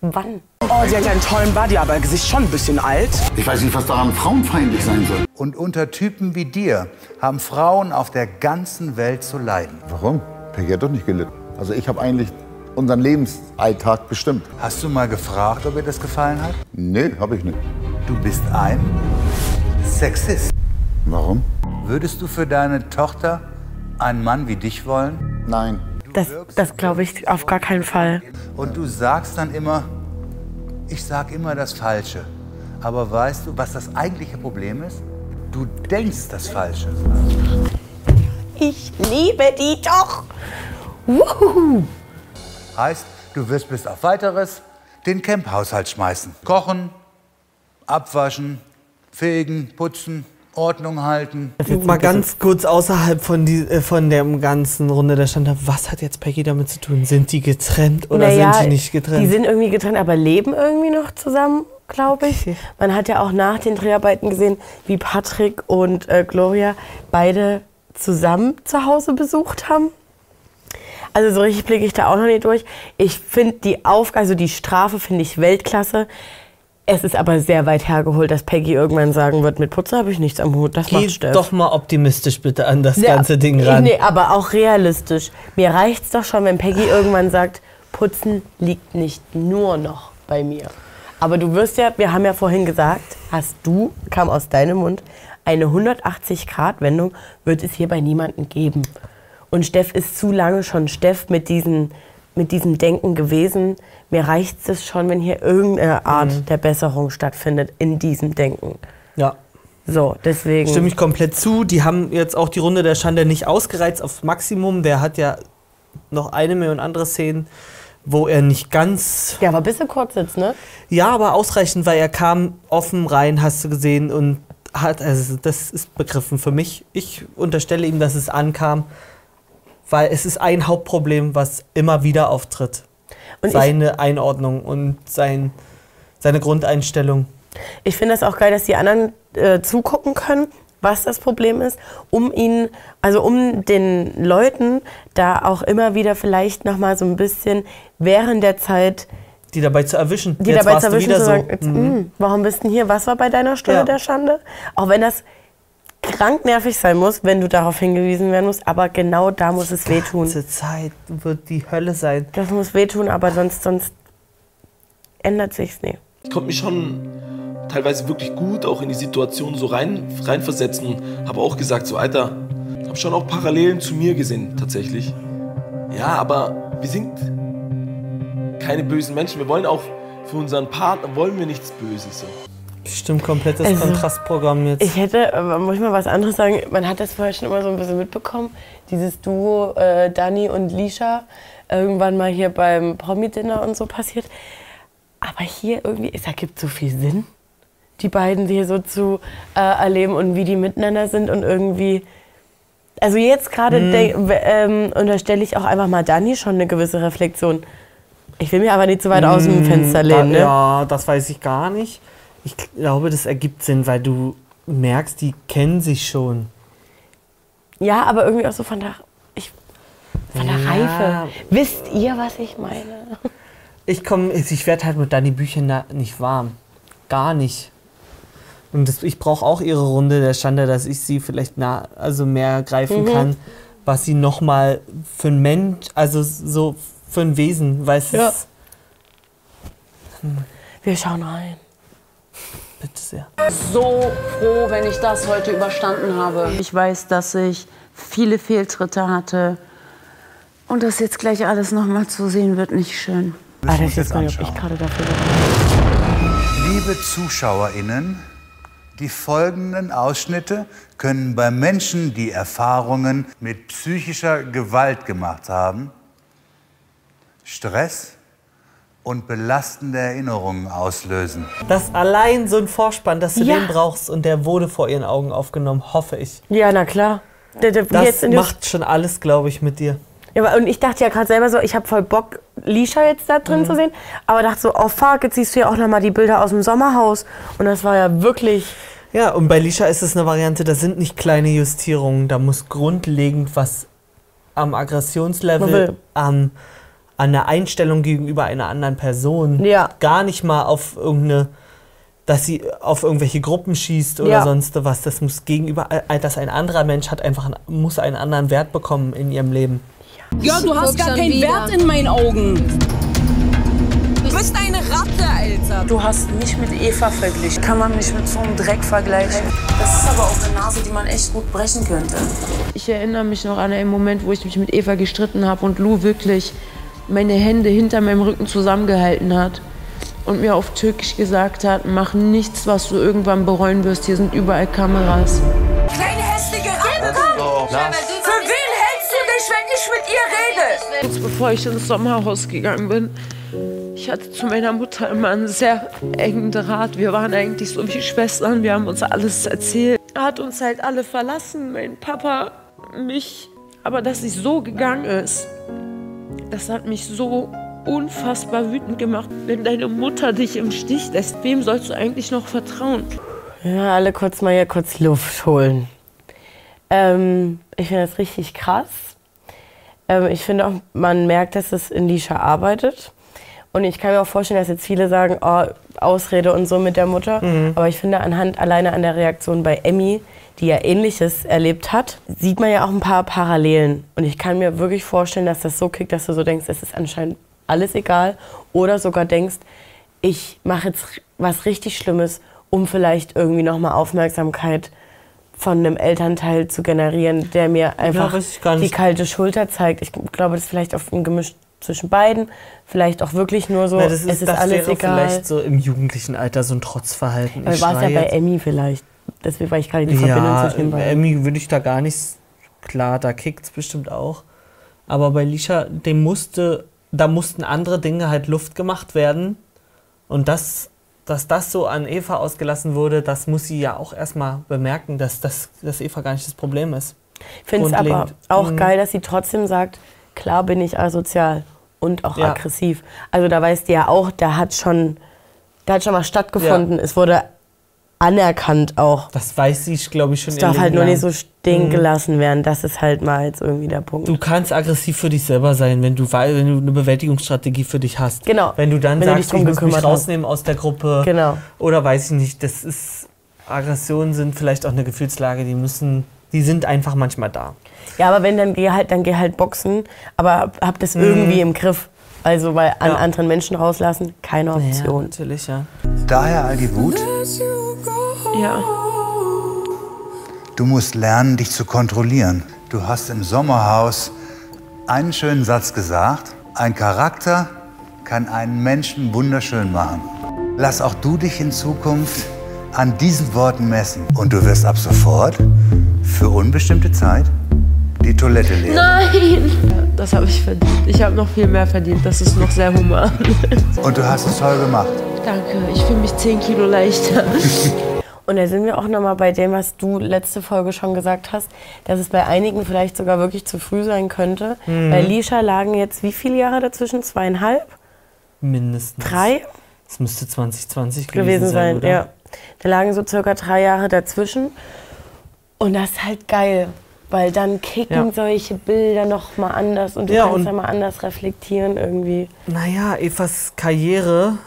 Wann? Oh, sie hat ja einen tollen Body, aber ihr Gesicht schon ein bisschen alt. Ich weiß nicht, was daran frauenfeindlich sein soll. Und unter Typen wie dir haben Frauen auf der ganzen Welt zu leiden. Warum? Peggy hat doch nicht gelitten. Also ich habe eigentlich unseren Lebensalltag bestimmt. Hast du mal gefragt, ob ihr das gefallen hat? Nee, habe ich nicht. Du bist ein Sexist. Warum? Würdest du für deine Tochter einen Mann wie dich wollen? Nein. Das, das glaube ich auf gar keinen Fall. Und du sagst dann immer, ich sag immer das Falsche. Aber weißt du, was das eigentliche Problem ist? Du denkst das Falsche. Ich liebe die doch. Wuhu. Heißt, du wirst bis auf weiteres den Camp-Haushalt schmeißen. Kochen, abwaschen, fegen, putzen, Ordnung halten. Jetzt mal ganz kurz außerhalb von, die, äh, von der ganzen Runde der Stand. Was hat jetzt Peggy damit zu tun? Sind die getrennt oder Naja, sind die nicht getrennt? Die sind irgendwie getrennt, aber leben irgendwie noch zusammen, glaube ich. Man hat ja auch nach den Dreharbeiten gesehen, wie Patrick und äh, Gloria beide zusammen zu Hause besucht haben. Also so richtig blicke ich da auch noch nicht durch. Ich finde die Aufgabe, also die Strafe finde ich Weltklasse. Es ist aber sehr weit hergeholt, dass Peggy irgendwann sagen wird, mit Putze habe ich nichts am Hut. Das macht Geh Steff. doch mal optimistisch bitte an das Ja, ganze Ding ran. Nee, aber auch realistisch. Mir reicht's doch schon, wenn Peggy irgendwann sagt, Putzen liegt nicht nur noch bei mir. Aber du wirst ja, wir haben ja vorhin gesagt, hast du, kam aus deinem Mund, eine 180-Grad-Wendung wird es hier bei niemandem geben. Und Steff ist zu lange schon Steff mit, diesen, mit diesem Denken gewesen. Mir reicht es schon, wenn hier irgendeine Art Mhm. der Besserung stattfindet in diesem Denken. Ja. So, deswegen. Stimme ich komplett zu. Die haben jetzt auch die Runde der Schande nicht ausgereizt auf Maximum. Der hat ja noch eine Million andere Szenen, wo er nicht ganz. Ja, aber ein bisschen kurz sitzt, ne? Ja, aber ausreichend, weil er kam offen rein, hast du gesehen, und hat, also das ist begriffen für mich. Ich unterstelle ihm, dass es ankam, weil es ist ein Hauptproblem, was immer wieder auftritt. Und Seine Einordnung und sein, seine Grundeinstellung. Ich finde das auch geil, dass die anderen äh, zugucken können, was das Problem ist, um ihnen, also um den Leuten da auch immer wieder vielleicht noch mal so ein bisschen während der Zeit Die dabei zu erwischen. die Jetzt dabei zu erwischen, zu so. sagen, jetzt, Mhm. "Mm, warum bist du hier? Was war bei deiner Stunde Ja. der Schande? Auch wenn das krank nervig sein muss, wenn du darauf hingewiesen werden musst, aber genau da muss es wehtun. ganze Zeit wird die Hölle sein. Das muss wehtun, aber sonst, sonst ändert sich's nicht. Ich konnte mich schon teilweise wirklich gut auch in die Situation so rein, reinversetzen und habe auch gesagt, so Alter, habe schon auch Parallelen zu mir gesehen tatsächlich. Ja, aber wir sind keine bösen Menschen. Wir wollen auch für unseren Partner wollen wir nichts Böses. So. Stimmt, komplettes Also, Kontrastprogramm jetzt. Ich hätte, muss ich mal was anderes sagen, man hat das vorher schon immer so ein bisschen mitbekommen, dieses Duo äh, Dani und Lisha, irgendwann mal hier beim Promi-Dinner und so passiert. Aber hier irgendwie, es ergibt so viel Sinn, die beiden hier so zu äh, erleben und wie die miteinander sind und irgendwie. Also jetzt gerade Mhm. w- ähm, unterstelle ich auch einfach mal Dani schon eine gewisse Reflexion. Ich will mir aber nicht zu weit aus dem Mm, Fenster da- lehnen, ne? Ja, das weiß ich gar nicht. Ich glaube, das ergibt Sinn, weil du merkst, die kennen sich schon. Ja, aber irgendwie auch so von der, ich, von der Ja. Reife. Wisst ihr, was ich meine? Ich komme, ich werde halt mit Dani Büchern nicht warm. Gar nicht. Und das, ich brauche auch ihre Runde der Schande, dass ich sie vielleicht nah, also mehr greifen Mhm. kann, was sie noch mal für ein Mensch, also so für ein Wesen, weil es Ja. ist, Wir schauen rein. Bitte sehr. so froh, wenn ich das heute überstanden habe. Ich weiß, dass ich viele Fehltritte hatte. Und das jetzt gleich alles nochmal zu sehen, wird nicht schön. Wir uns jetzt mal, ob ich gerade dafür bin. Liebe ZuschauerInnen, die folgenden Ausschnitte können bei Menschen, die Erfahrungen mit psychischer Gewalt gemacht haben, Stress und belastende Erinnerungen auslösen. Das allein so ein Vorspann, dass du Ja. den brauchst und der wurde vor ihren Augen aufgenommen, hoffe ich. Ja, na klar. Der, der, Das macht schon alles, glaube ich, mit dir. Ja, aber- und ich dachte ja gerade selber so, ich habe voll Bock, Lisha jetzt da drin Mhm. zu sehen. Aber dachte so, oh fuck, jetzt siehst du ja auch noch mal die Bilder aus dem Sommerhaus. Und das war ja wirklich. Ja, und bei Lisha ist es eine Variante, das sind nicht kleine Justierungen, da muss grundlegend was am Aggressionslevel, Level. am, an der Einstellung gegenüber einer anderen Person. Ja. Gar nicht mal auf irgendeine, dass sie auf irgendwelche Gruppen schießt oder Ja. sonst was. Das muss gegenüber, äh, dass ein anderer Mensch hat einfach, einen- muss einen anderen Wert bekommen in ihrem Leben. Ja, du hast gar keinen wieder. Wert in meinen Augen. Du bist eine Ratte, Alter. Du hast mich mit Eva verglichen. Kann man mich mit so einem Dreck vergleichen? Das ist aber auch eine Nase, die man echt gut brechen könnte. Ich erinnere mich noch an einen Moment, wo ich mich mit Eva gestritten habe und Lou wirklich meine Hände hinter meinem Rücken zusammengehalten hat und mir auf Türkisch gesagt hat, mach nichts, was du irgendwann bereuen wirst. Hier sind überall Kameras. Kleine hässliche Ratte, komm! Für wen hältst du dich, wenn ich mit ihr rede? Kurz bevor ich ins Sommerhaus gegangen bin, ich hatte zu meiner Mutter immer einen sehr engen Draht. Wir waren eigentlich so wie Schwestern, wir haben uns alles erzählt. Er hat uns halt alle verlassen, mein Papa, mich. Aber dass sie so gegangen ist, das hat mich so unfassbar wütend gemacht. Wenn deine Mutter dich im Stich lässt, wem sollst du eigentlich noch vertrauen? Ja, alle kurz mal hier kurz Luft holen. Ähm, ich finde das richtig krass. Ähm, ich finde auch, man merkt, dass es in Lisha arbeitet. Und ich kann mir auch vorstellen, dass jetzt viele sagen, oh, Ausrede und so mit der Mutter. Mhm. Aber ich finde, anhand alleine an der Reaktion bei Emmy, die ja Ähnliches erlebt hat, sieht man ja auch ein paar Parallelen. Und ich kann mir wirklich vorstellen, dass das so kickt, dass du so denkst, es ist anscheinend alles egal. Oder sogar denkst, ich mache jetzt was richtig Schlimmes, um vielleicht irgendwie nochmal Aufmerksamkeit von einem Elternteil zu generieren, der mir einfach gar die kalte Schulter zeigt. Ich glaube, das ist vielleicht auf ein Gemisch zwischen beiden. Vielleicht auch wirklich nur so, Na, das ist, es ist das alles wäre egal. vielleicht so im jugendlichen Alter so ein Trotzverhalten. Ich war es ja bei. Emmy vielleicht. Deswegen war ich gerade die Verbindung Ja, zwischen den bei beiden. Emmy würde ich da gar nicht. Klar, da kickt es bestimmt auch. Aber bei Lisha, dem musste, da mussten andere Dinge halt Luft gemacht werden. Und das, dass das so an Eva ausgelassen wurde, das muss sie ja auch erstmal bemerken, dass, das, dass Eva gar nicht das Problem ist. Ich finde es aber auch Mhm. geil, dass sie trotzdem sagt, klar bin ich asozial und auch Ja. aggressiv. Also da weißt du ja auch, da hat schon, da hat schon was stattgefunden. Es wurde anerkannt auch. Das weiß sie, glaube ich, schon Es darf halt nur nicht so stehen Mhm. gelassen werden. Das ist halt mal jetzt irgendwie der Punkt. Du kannst aggressiv für dich selber sein, wenn du, wenn du eine Bewältigungsstrategie für dich hast. Genau. Wenn du dann Wenn du dich sagst, drum ich muss mich rausnehmen aus der Gruppe. Genau. Oder weiß ich nicht, das ist. Aggressionen sind vielleicht auch eine Gefühlslage, die müssen. Die sind einfach manchmal da. Ja, aber wenn, dann geh halt, dann geh halt boxen. Aber hab, das Mhm. irgendwie im Griff. Also, weil an Ja. anderen Menschen rauslassen, keine Option. natürlich, ja. Daher all die Wut. Ja. Du musst lernen, dich zu kontrollieren. Du hast im Sommerhaus einen schönen Satz gesagt. Ein Charakter kann einen Menschen wunderschön machen. Lass auch du dich in Zukunft an diesen Worten messen. Und du wirst ab sofort für unbestimmte Zeit die Toilette leeren. Nein! Das habe ich verdient. Ich habe noch viel mehr verdient. Das ist noch sehr human. Und du hast es toll gemacht. Danke, ich fühle mich 10 Kilo leichter. Und da sind wir auch nochmal bei dem, was du letzte Folge schon gesagt hast, dass es bei einigen vielleicht sogar wirklich zu früh sein könnte. Mhm. Bei Lisha lagen jetzt wie viele Jahre dazwischen? Zweieinhalb? Mindestens. Drei? Das müsste 2020 gewesen, gewesen sein, oder? ja. Da lagen so circa drei Jahre dazwischen. Und das ist halt geil, weil dann kicken Ja. solche Bilder noch mal anders und du Ja, kannst und- ja mal anders reflektieren irgendwie. Naja, Evas Karriere,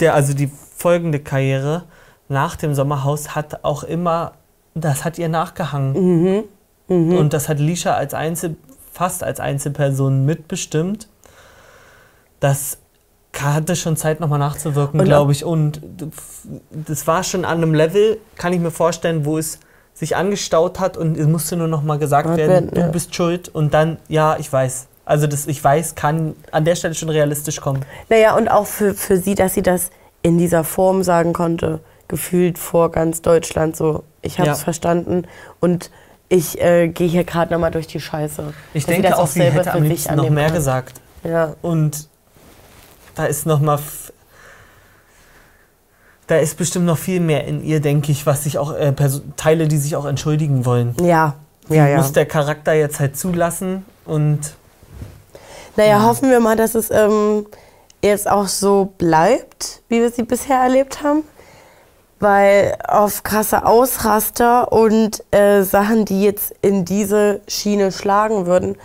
der, also die folgende Karriere nach dem Sommerhaus hat auch immer, das hat ihr nachgehangen. Mhm. Und das hat Lisha als Einzel, fast als Einzelperson mitbestimmt. Das hatte schon Zeit, nochmal nachzuwirken, glaube ich. Und das war schon an einem Level, kann ich mir vorstellen, wo es sich angestaut hat und es musste nur nochmal gesagt werden, werden, du ja. bist schuld. Und dann, ja, ich weiß. Also das Ich weiß kann an der Stelle schon realistisch kommen. Naja, und auch für, für sie, dass sie das in dieser Form sagen konnte, gefühlt vor ganz Deutschland so, ich habe es Ja. verstanden und ich äh, gehe hier gerade nochmal durch die Scheiße. Ich Dass denke auch, sie selber hätte für am liebsten noch mehr kann. gesagt. Ja. Und da ist noch mal, f- da ist bestimmt noch viel mehr in ihr, denke ich, was sich auch äh, Teile, die sich auch entschuldigen wollen. Ja, Die ja, ja. muss der Charakter jetzt halt zulassen und Naja, hoffen wir mal, dass es ähm, jetzt auch so bleibt, wie wir sie bisher erlebt haben. Weil auf krasse Ausraster und äh, Sachen, die jetzt in diese Schiene schlagen würden,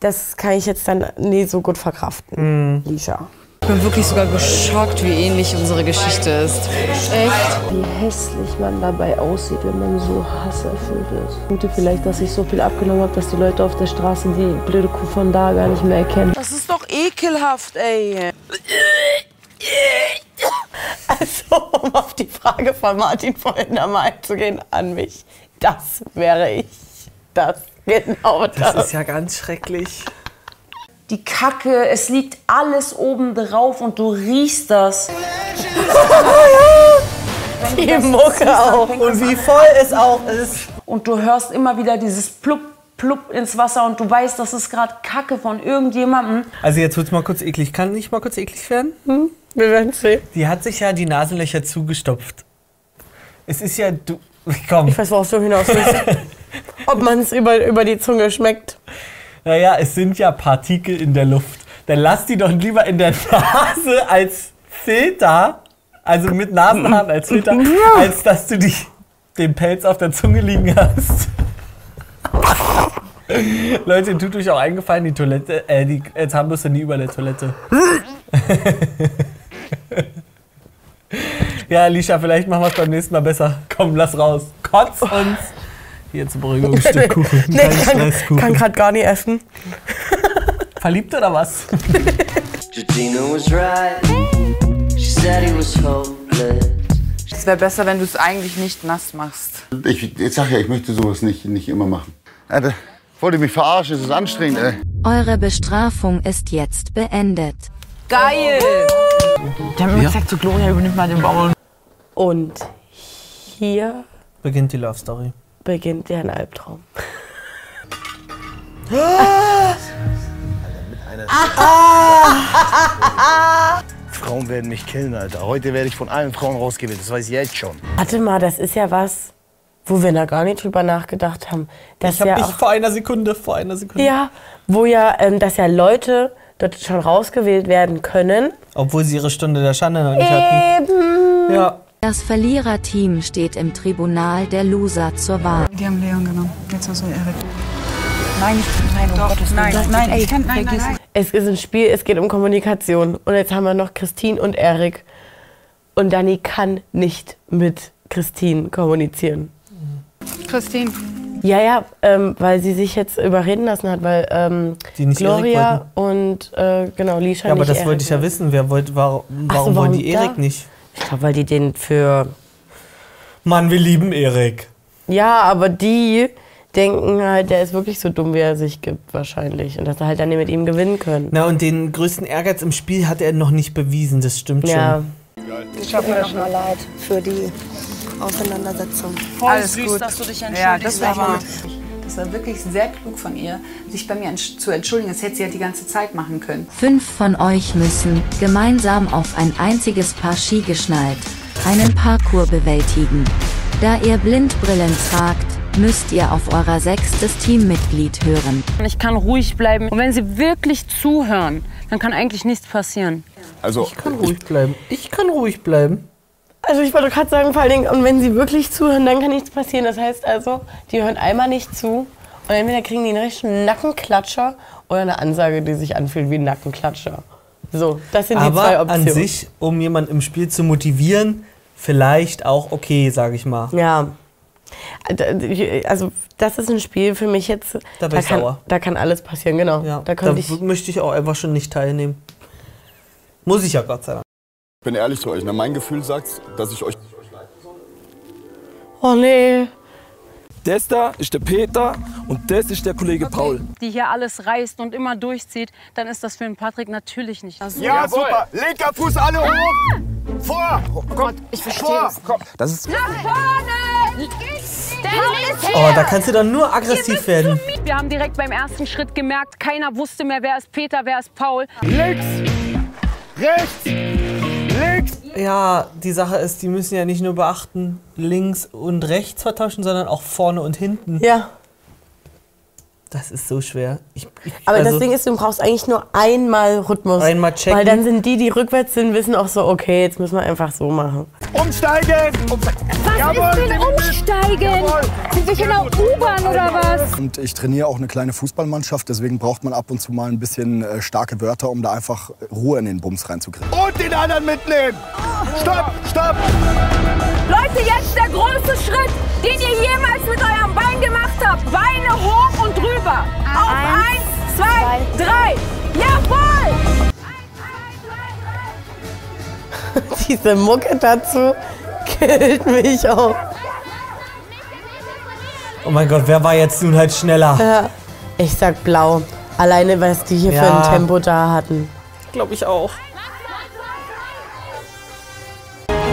das kann ich jetzt dann nie so gut verkraften, Lisha. Ich bin wirklich sogar geschockt, wie ähnlich unsere Geschichte ist. Echt? Wie hässlich man dabei aussieht, wenn man so hasserfüllt ist. Gute vielleicht, dass ich so viel abgenommen habe, dass die Leute auf der Straße die blöde Kuh von da gar nicht mehr erkennen. Das ist doch ekelhaft, ey. Um auf die Frage von Martin vorhin einmal einzugehen an mich, das wäre ich. Das, genau das. Das ist ja ganz schrecklich. Die Kacke, es liegt alles oben drauf und du riechst das. Die Mucke auch. Und wie voll es auch ist. Und du hörst immer wieder dieses Plupp, Plupp ins Wasser und du weißt, das ist gerade Kacke von irgendjemandem. Also jetzt wird's mal kurz eklig. Kann nicht mal kurz eklig werden? Hm? Wir werden sehen. Die hat sich ja die Nasenlöcher zugestopft. Es ist ja du. Komm. Ich weiß, worauf du hinaus willst. Ob man es über, über die Zunge schmeckt. Naja, es sind ja Partikel in der Luft. Dann lass die doch lieber in der Nase als Filter, also mit Nasenhaaren als Filter, als dass du die, den Pelz auf der Zunge liegen hast. Leute, tut euch auch eingefallen, die Toilette, äh, die Zahnbürste nie über der Toilette. Ja, Alicia, vielleicht machen wir es beim nächsten Mal besser. Komm, lass raus. Kotz uns. Hier zur Beruhigung ein Stück Kuchen. nee, Kein kann, kann gerade gar nicht essen. Verliebt oder was? Georgina was right. She said he was hopeless. Es wäre besser, wenn du es eigentlich nicht nass machst. Ich, ich sag ja, ich möchte sowas nicht, nicht immer machen. Alter, wollt ihr mich verarschen? Es ist anstrengend, ey. Eure Bestrafung ist jetzt beendet. Geil! Der hat mir gesagt, zu Gloria übernimmt mal den Bauern. Und hier Beginnt die Love Story. beginnt deren Albtraum. Frauen werden mich killen, Alter. Heute werde ich von allen Frauen rausgewählt, das weiß ich jetzt schon. Warte mal, das ist ja was, wo wir da gar nicht drüber nachgedacht haben. Das Ich hab ja dich auch, vor einer Sekunde, vor einer Sekunde. ja, wo ja, ähm, dass ja Leute dort schon rausgewählt werden können. Obwohl sie ihre Stunde der Schande noch nicht hatten. Eben. Ja. Das Verliererteam steht im Tribunal der Loser zur Wahl. Die haben Leon genommen. Jetzt hast du Erik. Nein, ich, nein, um Gottes Willen. nein, Doch, nein, ey, ich kann- nein, nein, es. Es ist ein Spiel, es geht um Kommunikation. Und jetzt haben wir noch Christine und Erik. Und Dani kann nicht mit Christine kommunizieren. Christine. Ja, ja, ähm, weil sie sich jetzt überreden lassen hat, weil ähm, Die nicht Erik Gloria und äh, genau, Lisha Ja, aber nicht das wollte ich ja wissen. Wer wollte, warum, Ach so, warum wollen die? Erik nicht? Ich glaube, weil die den für. Mann, wir lieben Erik. Ja, aber die denken halt, der ist wirklich so dumm, wie er sich gibt, wahrscheinlich. Und dass sie halt dann nicht mit ihm gewinnen können. Na, und den größten Ehrgeiz im Spiel hat er noch nicht bewiesen, das stimmt Ja. schon. Ich tut mir schon mal leid für die Auseinandersetzung. Voll Alles süß, gut. dass du dich Ja, entschuldigst. das war aber- Das war wirklich sehr klug von ihr, sich bei mir entsch- zu entschuldigen. Das hätte sie ja die ganze Zeit machen können. Fünf von euch müssen, gemeinsam auf ein einziges Paar Ski geschnallt, einen Parcours bewältigen. Da ihr Blindbrillen tragt, müsst ihr auf eurer Sechs das Teammitglied hören. Ich kann ruhig bleiben. Und wenn sie wirklich zuhören, dann kann eigentlich nichts passieren. Also, Ich kann ruhig bleiben. Ich kann ruhig bleiben. Also ich wollte gerade sagen, vor allen Dingen, und wenn sie wirklich zuhören, dann kann nichts passieren. Das heißt also, die hören einmal nicht zu und entweder kriegen die einen richtigen Nackenklatscher oder eine Ansage, die sich anfühlt wie ein Nackenklatscher. So, das sind die zwei Aber Optionen. an sich, um jemanden im Spiel zu motivieren, vielleicht auch okay, sage ich mal. Ja. Also das ist ein Spiel für mich jetzt. Da bin ich kann, sauer. Da kann alles passieren, genau. Ja, da da ich. möchte ich auch einfach schon nicht teilnehmen. Muss ich ja Gott sei Dank. Ich bin ehrlich zu euch. Ne? Mein Gefühl sagt, dass ich euch. Oh nee. Das da ist der Peter und das ist der Kollege Paul. Die hier alles reißt und immer durchzieht, dann ist das für den Patrick natürlich nicht. Ja, super. Linker Fuß alle hoch. Vor. Komm, ich verstehe vor. das. Komm. Das ist. Oh, da kannst du doch nur aggressiv werden. Wir haben direkt beim ersten Schritt gemerkt, keiner wusste mehr, wer ist Peter, wer ist Paul. Links. Rechts. Ja, die Sache ist, die müssen ja nicht nur beachten, links und rechts vertauschen, sondern auch vorne und hinten. Ja. Das ist so schwer. Ich, ich, Aber also- das Ding ist, du brauchst eigentlich nur einmal Rhythmus. Einmal checken. Weil dann sind die, die rückwärts sind, wissen auch so, okay, jetzt müssen wir einfach so machen. Umsteigen. Was ist denn umsteigen? Sind wir hier in der U-Bahn oder was? Und ich trainiere auch eine kleine Fußballmannschaft, deswegen braucht man ab und zu mal ein bisschen äh, starke Wörter, um da einfach Ruhe in den Bums reinzukriegen. Und den anderen mitnehmen! Stopp, stopp! Leute, jetzt der große Schritt, den ihr jemals mit eurem Bein gemacht habt. Beine hoch und drüber. Auf eins, zwei, drei. Jawohl! Diese Mucke dazu killt mich auch. Oh mein Gott, wer war jetzt nun halt schneller? Ja. Ich sag blau. Alleine, was die hier für Ja. ein Tempo da hatten. Glaube ich auch.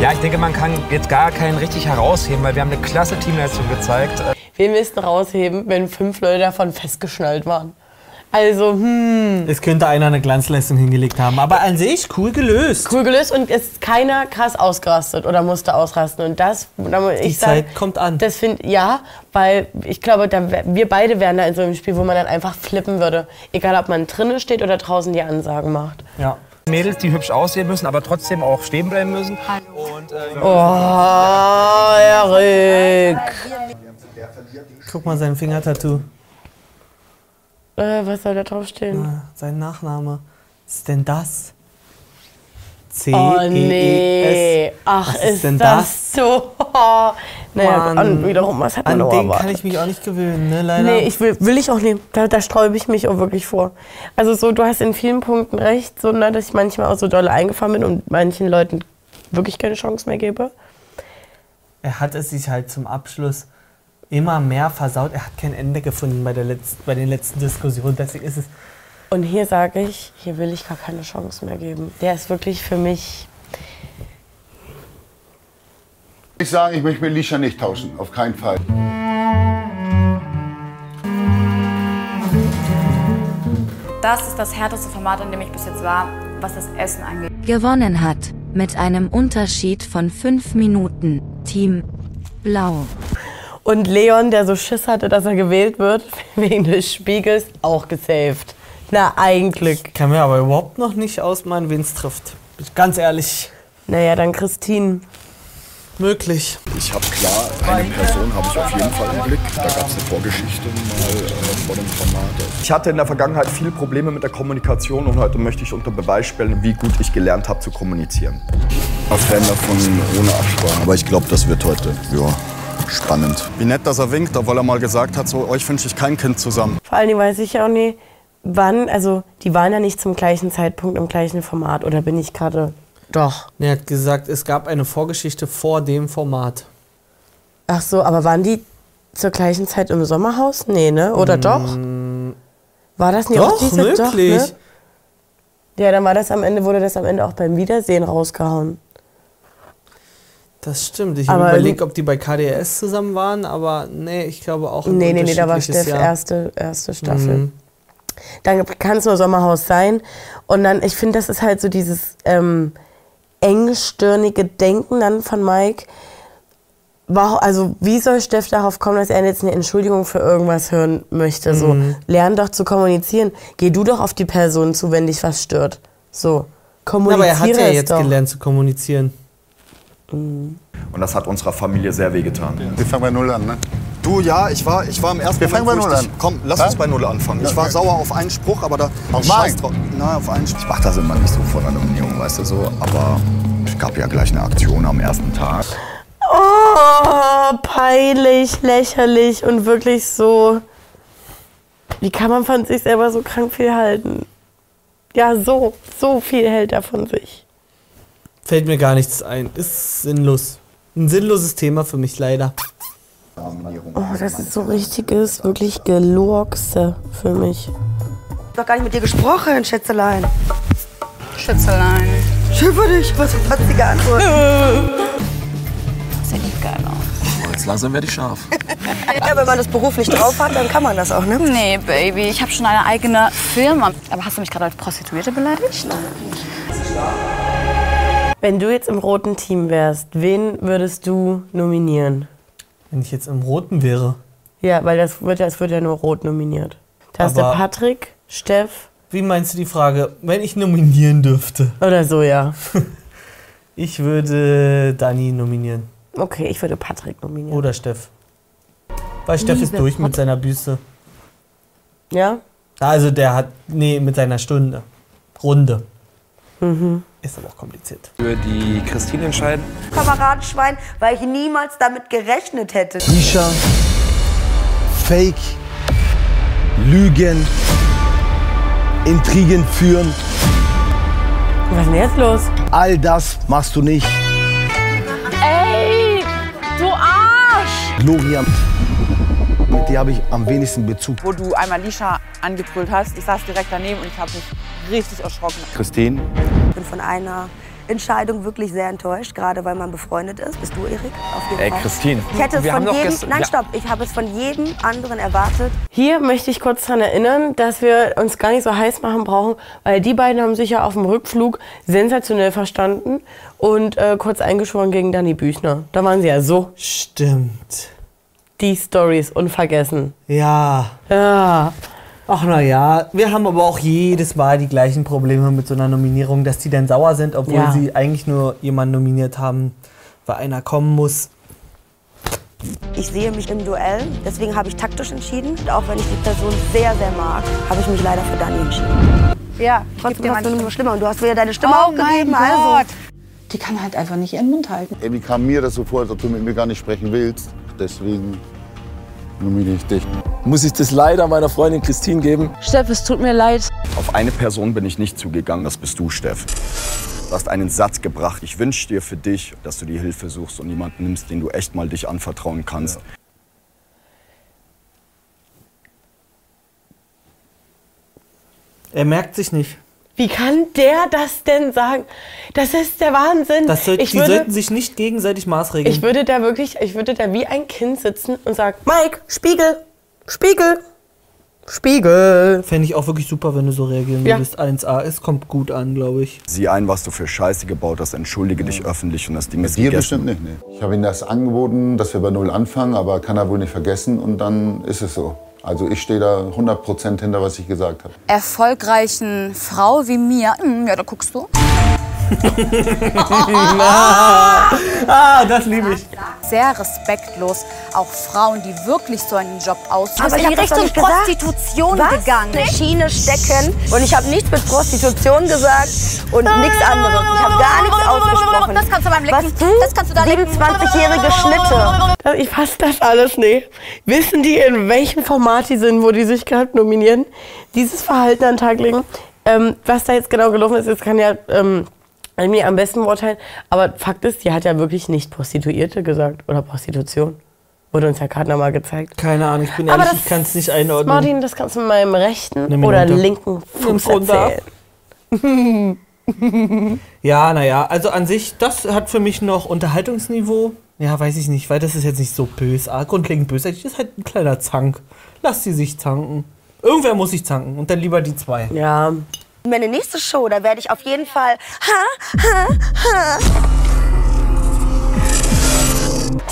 Ja, ich denke, man kann jetzt gar keinen richtig herausheben, weil wir haben eine klasse Teamleistung gezeigt. Wen willst du rausheben, wenn fünf Leute davon festgeschnallt waren? Also, hm. Es könnte einer eine Glanzleistung hingelegt haben, aber an sich cool gelöst. Cool gelöst und es ist keiner krass ausgerastet oder musste ausrasten. Und das, da muss Die ich sag, Zeit kommt an. Das finde ja, weil ich glaube, da, wir beide wären da in so einem Spiel, wo man dann einfach flippen würde. Egal, ob man drinnen steht oder draußen die Ansagen macht. Ja. Mädels, die hübsch aussehen müssen, aber trotzdem auch stehen bleiben müssen. Und, äh, Oh, Erik. Guck mal sein Fingertattoo. Äh, was soll da drauf stehen? Ah, sein Nachname. Was ist denn das? C Oh E E nee. S. Ach, Was ist, das, so. naja, und wiederum, was hat man An den kann ich mich auch nicht gewöhnen, ne? Leider. Nee, ich will, will ich auch nicht. Da, da sträube ich mich auch wirklich vor. Also so, du hast in vielen Punkten recht, so, ne, dass ich manchmal auch so doll eingefahren bin und manchen Leuten wirklich keine Chance mehr gebe. Er hat es sich halt zum Abschluss immer mehr versaut. Er hat kein Ende gefunden bei, der letzten, bei den letzten Diskussionen. Deswegen ist es. Und hier sage ich, hier will ich gar keine Chance mehr geben. Der ist wirklich für mich. Ich sage, ich möchte mit Lisha nicht tauschen, auf keinen Fall. Das ist das härteste Format, in dem ich bis jetzt war, was das Essen angeht. Gewonnen hat, mit einem Unterschied von 5 Minuten, Team Blau. Und Leon, der so Schiss hatte, dass er gewählt wird, wegen des Spiegels, auch gesaved. Na, eigentlich. Ich kann mir aber überhaupt noch nicht ausmalen, wen es trifft. Ganz ehrlich. Naja, dann Christine. Möglich. Ich habe klar, eine Person habe ich auf jeden Fall im Blick. Da gab es eine Vorgeschichte mal äh, vor dem Format. Ich hatte in der Vergangenheit viele Probleme mit der Kommunikation und heute möchte ich unter Beweis stellen, wie gut ich gelernt habe zu kommunizieren. Ich war Fan davon ohne Absprache. Aber ich glaube, das wird heute ja, spannend. Wie nett, dass er winkt, obwohl er mal gesagt hat, so euch wünsche ich kein Kind zusammen. Vor allen Dingen weiß ich ja auch nie, wann, also die waren ja nicht zum gleichen Zeitpunkt im gleichen Format. Oder bin ich gerade. Doch. Er hat gesagt, es gab eine Vorgeschichte vor dem Format. Ach so, aber waren die zur gleichen Zeit im Sommerhaus? Nee, ne? Oder doch? War das nicht auch Doch, diese? Doch, möglich. ne? Ja, dann war das am Ende, wurde das am Ende auch beim Wiedersehen rausgehauen. Das stimmt. Ich habe überlegt, ob die bei KDS zusammen waren, aber nee, ich glaube auch. Nee, nee, nee, da war Steff Jahr. erste, erste Staffel. Mhm. Dann kann es nur Sommerhaus sein. Und dann, ich finde, das ist halt so dieses ähm, engstirnige Denken dann von Mike. War, also, wie soll Steff darauf kommen, dass er jetzt eine Entschuldigung für irgendwas hören möchte? So, Mhm. lern doch zu kommunizieren. Geh du doch auf die Person zu, wenn dich was stört. So, Na, kommuniziere aber er hat ja jetzt doch. gelernt zu kommunizieren. Und das hat unserer Familie sehr wehgetan. Wir fangen bei Null an, ne? Du, ja, ich war, ich war im ersten Wir fangen bei Null dich- an. Komm, lass Ja? uns bei Null anfangen. Ich Ja, war okay. sauer auf einen Spruch, aber da... Auf scheiß meinen? drauf. Nein, auf einen Spruch. Ich mach das immer nicht so vor der Nominierung, weißt du so. Aber es gab ja gleich eine Aktion am ersten Tag. Oh, peinlich, lächerlich und wirklich so. Wie kann man von sich selber so krank viel halten? Ja, so, so viel hält er von sich. Fällt mir gar nichts ein. Ist sinnlos. Ein sinnloses Thema für mich leider. Oh, das ist so richtiges, wirklich Gelurkse für mich. Ich hab doch gar nicht mit dir gesprochen, Schätzelein. Schätzelein. Schön für dich. Was für eine patzige Antwort. Sieht nicht geil aus. Jetzt langsam werde ich scharf. ja, wenn man das beruflich drauf hat, dann kann man das auch, ne? Nee, Baby, ich habe schon eine eigene Firma. Aber hast du mich gerade als Prostituierte beleidigt? Wenn du jetzt im roten Team wärst, wen würdest du nominieren? Wenn ich jetzt im Roten wäre. Ja, weil das wird, ja- es wird ja nur rot nominiert. Da ist der Patrick, Steff Wie meinst du die Frage? Wenn ich nominieren dürfte. oder so, ja. Ich würde Dani nominieren. Okay, ich würde Patrick nominieren. Oder Steff. Weil Steff ist durch mit seiner Büste. Ja? Also der hat, nee, mit seiner Stunde. Runde. Mhm. Ist aber auch kompliziert. Für die Christine entscheiden. Kameradenschwein, weil ich niemals damit gerechnet hätte. Lisha, Fake, Lügen, Intrigen führen. Was ist denn jetzt los? All das machst du nicht. Ey, du Arsch! Gloria, mit dir habe ich am wenigsten Bezug. Wo du einmal Lisha angebrüllt hast, ich saß direkt daneben und ich habe mich richtig erschrocken. Christine. Bin von einer Entscheidung wirklich sehr enttäuscht, gerade weil man befreundet ist. Bist du, Erik? Auf jeden Ey, Fall. Christine. Ich hätte es wir von jedem, nein, ja. stopp, ich habe es von jedem anderen erwartet. Hier möchte ich kurz daran erinnern, dass wir uns gar nicht so heiß machen brauchen, weil die beiden haben sich ja auf dem Rückflug sensationell verstanden und äh, kurz eingeschworen gegen Danny Büchner. Da waren sie ja so. Stimmt. Die Story ist unvergessen. Ja. Ja. Ach na ja, wir haben aber auch jedes Mal die gleichen Probleme mit so einer Nominierung, dass die dann sauer sind, obwohl Ja. sie eigentlich nur jemanden nominiert haben, weil einer kommen muss. Ich sehe mich im Duell, deswegen habe ich taktisch entschieden. Und auch wenn ich die Person sehr, sehr mag, habe ich mich leider für Dani entschieden. Ja, Trotzdem hast du nur schlimmer und du hast wieder deine Stimme Oh aufgegeben. mein Also. Gott. Die kann halt einfach nicht ihren Mund halten. Irgendwie kam mir das so vor, als ob du mit mir gar nicht sprechen willst. Deswegen dich. Muss ich das leider meiner Freundin Christine geben? Steff, es tut mir leid. Auf eine Person bin ich nicht zugegangen, das bist du, Steff. Du hast einen Satz gebracht. Ich wünsche dir für dich, dass du die Hilfe suchst und jemanden nimmst, den du echt mal dich anvertrauen kannst. Er merkt sich nicht. Wie kann der das denn sagen? Das ist der Wahnsinn. Das soll, ich, die würde, sollten sich nicht gegenseitig maßregeln. ich würde da wirklich, ich würde da wie ein Kind sitzen und sagen, Mike, Spiegel, Spiegel, Spiegel. Fände ich auch wirklich super, wenn du so reagieren Ja. würdest. 1A, es kommt gut an, glaube ich. Sieh ein, was du für Scheiße gebaut hast, entschuldige dich öffentlich und das Ding ist Dir gegessen. bestimmt nicht, nee. Ich habe ihm das angeboten, dass wir bei Null anfangen, aber kann er wohl nicht vergessen und dann ist es so. Also ich stehe da 100% hinter, was ich gesagt habe. Erfolgreichen Frau wie mir, hm, ja, da guckst du. ah, das liebe ich. Sehr respektlos. Auch Frauen, die wirklich so einen Job ausüben. Aber ich in Richtung gesagt. Prostitution Was? gegangen. Eine Schiene stecken und ich habe nichts mit Prostitution gesagt und nichts anderes. Ich habe gar nichts ausgesprochen. Das kannst du beim Lecken. Was du? Das kannst du da lecken. 27-jährige Schnitte. Ich fasse das alles nicht. Wissen die, in welchem Format die sind, wo die sich gerade nominieren? Dieses Verhalten an den Tag legen. Ähm, was da jetzt genau gelaufen ist, das kann ja ähm, mir am besten beurteilen. Aber Fakt ist, die hat ja wirklich nicht Prostituierte gesagt. Oder Prostitution. Wurde uns ja gerade nochmal gezeigt. Keine Ahnung, ich bin Aber ehrlich, das- ich kann es nicht einordnen. Martin, das kannst du mit meinem rechten oder linken Fuß erzählen. Ja, naja, also an sich, das hat für mich noch Unterhaltungsniveau. Ja, weiß ich nicht, weil das ist jetzt nicht so bösartig. Grundlegend bösartig ist halt ein kleiner Zank. Lass sie sich zanken. Irgendwer muss sich zanken und dann lieber die zwei. Ja. Meine nächste Show, da werde ich auf jeden Fall. Ha, ha, ha.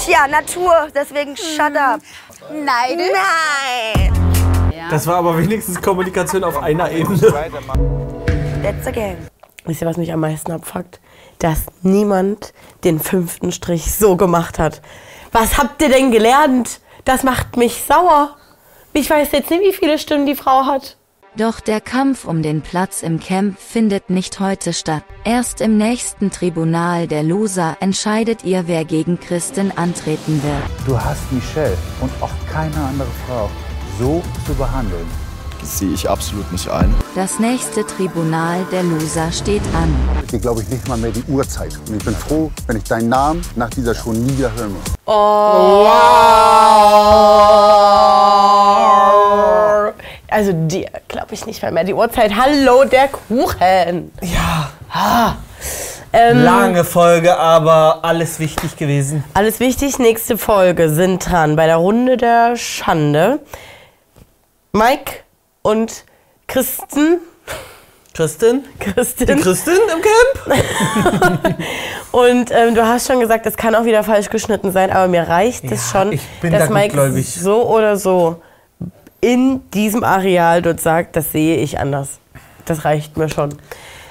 Tja, Natur, deswegen shut up. Neidisch? Nein. Das war aber wenigstens Kommunikation auf einer Ebene. That's the game. Wisst ihr, was mich am meisten abfuckt? Dass niemand den fünften Strich so gemacht hat. Was habt ihr denn gelernt? Das macht mich sauer. Ich weiß jetzt nicht, wie viele Stimmen die Frau hat. Doch der Kampf um den Platz im Camp findet nicht heute statt. Erst im nächsten Tribunal der Loser entscheidet ihr, wer gegen Christin antreten wird. Du hast Michelle und auch keine andere Frau so zu behandeln. Das sehe ich absolut nicht ein. Das nächste Tribunal der Loser steht an. Hier glaube ich nicht mal mehr die Uhrzeit. Und ich bin froh, wenn ich deinen Namen nach dieser Show nie wieder hören muss. Oh. Also dir glaube ich nicht mehr mehr. Die Uhrzeit. Hallo, der Kuchen. Ja. Ah. Ähm, Lange Folge, aber alles wichtig gewesen. Alles wichtig. Nächste Folge sind dran bei der Runde der Schande. Mike und Christen. Christin? Christin. Die Christin im Camp? Und ähm, du hast schon gesagt, das kann auch wieder falsch geschnitten sein, aber mir reicht es schon, ich bin dass da Mike so oder so in diesem Areal dort sagt, das sehe ich anders. Das reicht mir schon.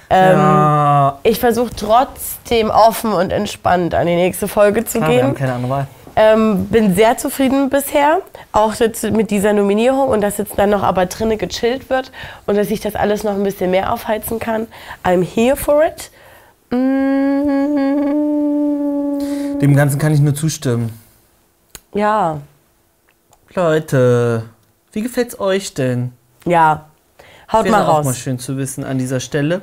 Ähm, Ja. Ich versuche trotzdem offen und entspannt an die nächste Folge zu Klar, wir haben gehen. keine andere Wahl. Ähm, bin sehr zufrieden bisher, auch jetzt mit dieser Nominierung und dass jetzt dann noch aber drinnen gechillt wird und dass ich das alles noch ein bisschen mehr aufheizen kann. I'm here for it. Mm, Dem Ganzen kann ich nur zustimmen. ja, Leute, wie gefällt's euch denn? ja. Haut Wäre mal auch raus. mal schön zu wissen an dieser Stelle.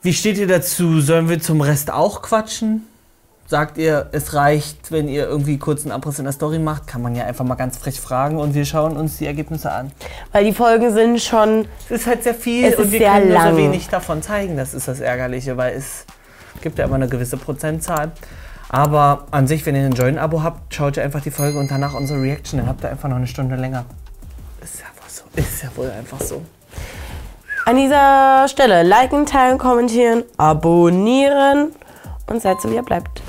Wie steht ihr dazu? Sollen wir zum Rest auch quatschen? Sagt ihr, es reicht, wenn ihr irgendwie kurz einen Abriss in der Story macht? Kann man ja einfach mal ganz frech fragen und wir schauen uns die Ergebnisse an. Weil die Folgen sind schon. Es ist halt sehr viel und wir können nur lang. so wenig davon zeigen. Das ist das Ärgerliche, weil es gibt ja immer eine gewisse Prozentzahl. Aber an sich, wenn ihr ein Join-Abo habt, schaut ihr einfach die Folge und danach unsere Reaction. Dann habt ihr einfach noch eine Stunde länger. Ist ja wohl so. Ist ja wohl einfach so. An dieser Stelle liken, teilen, kommentieren, abonnieren und seid so, wie ihr bleibt.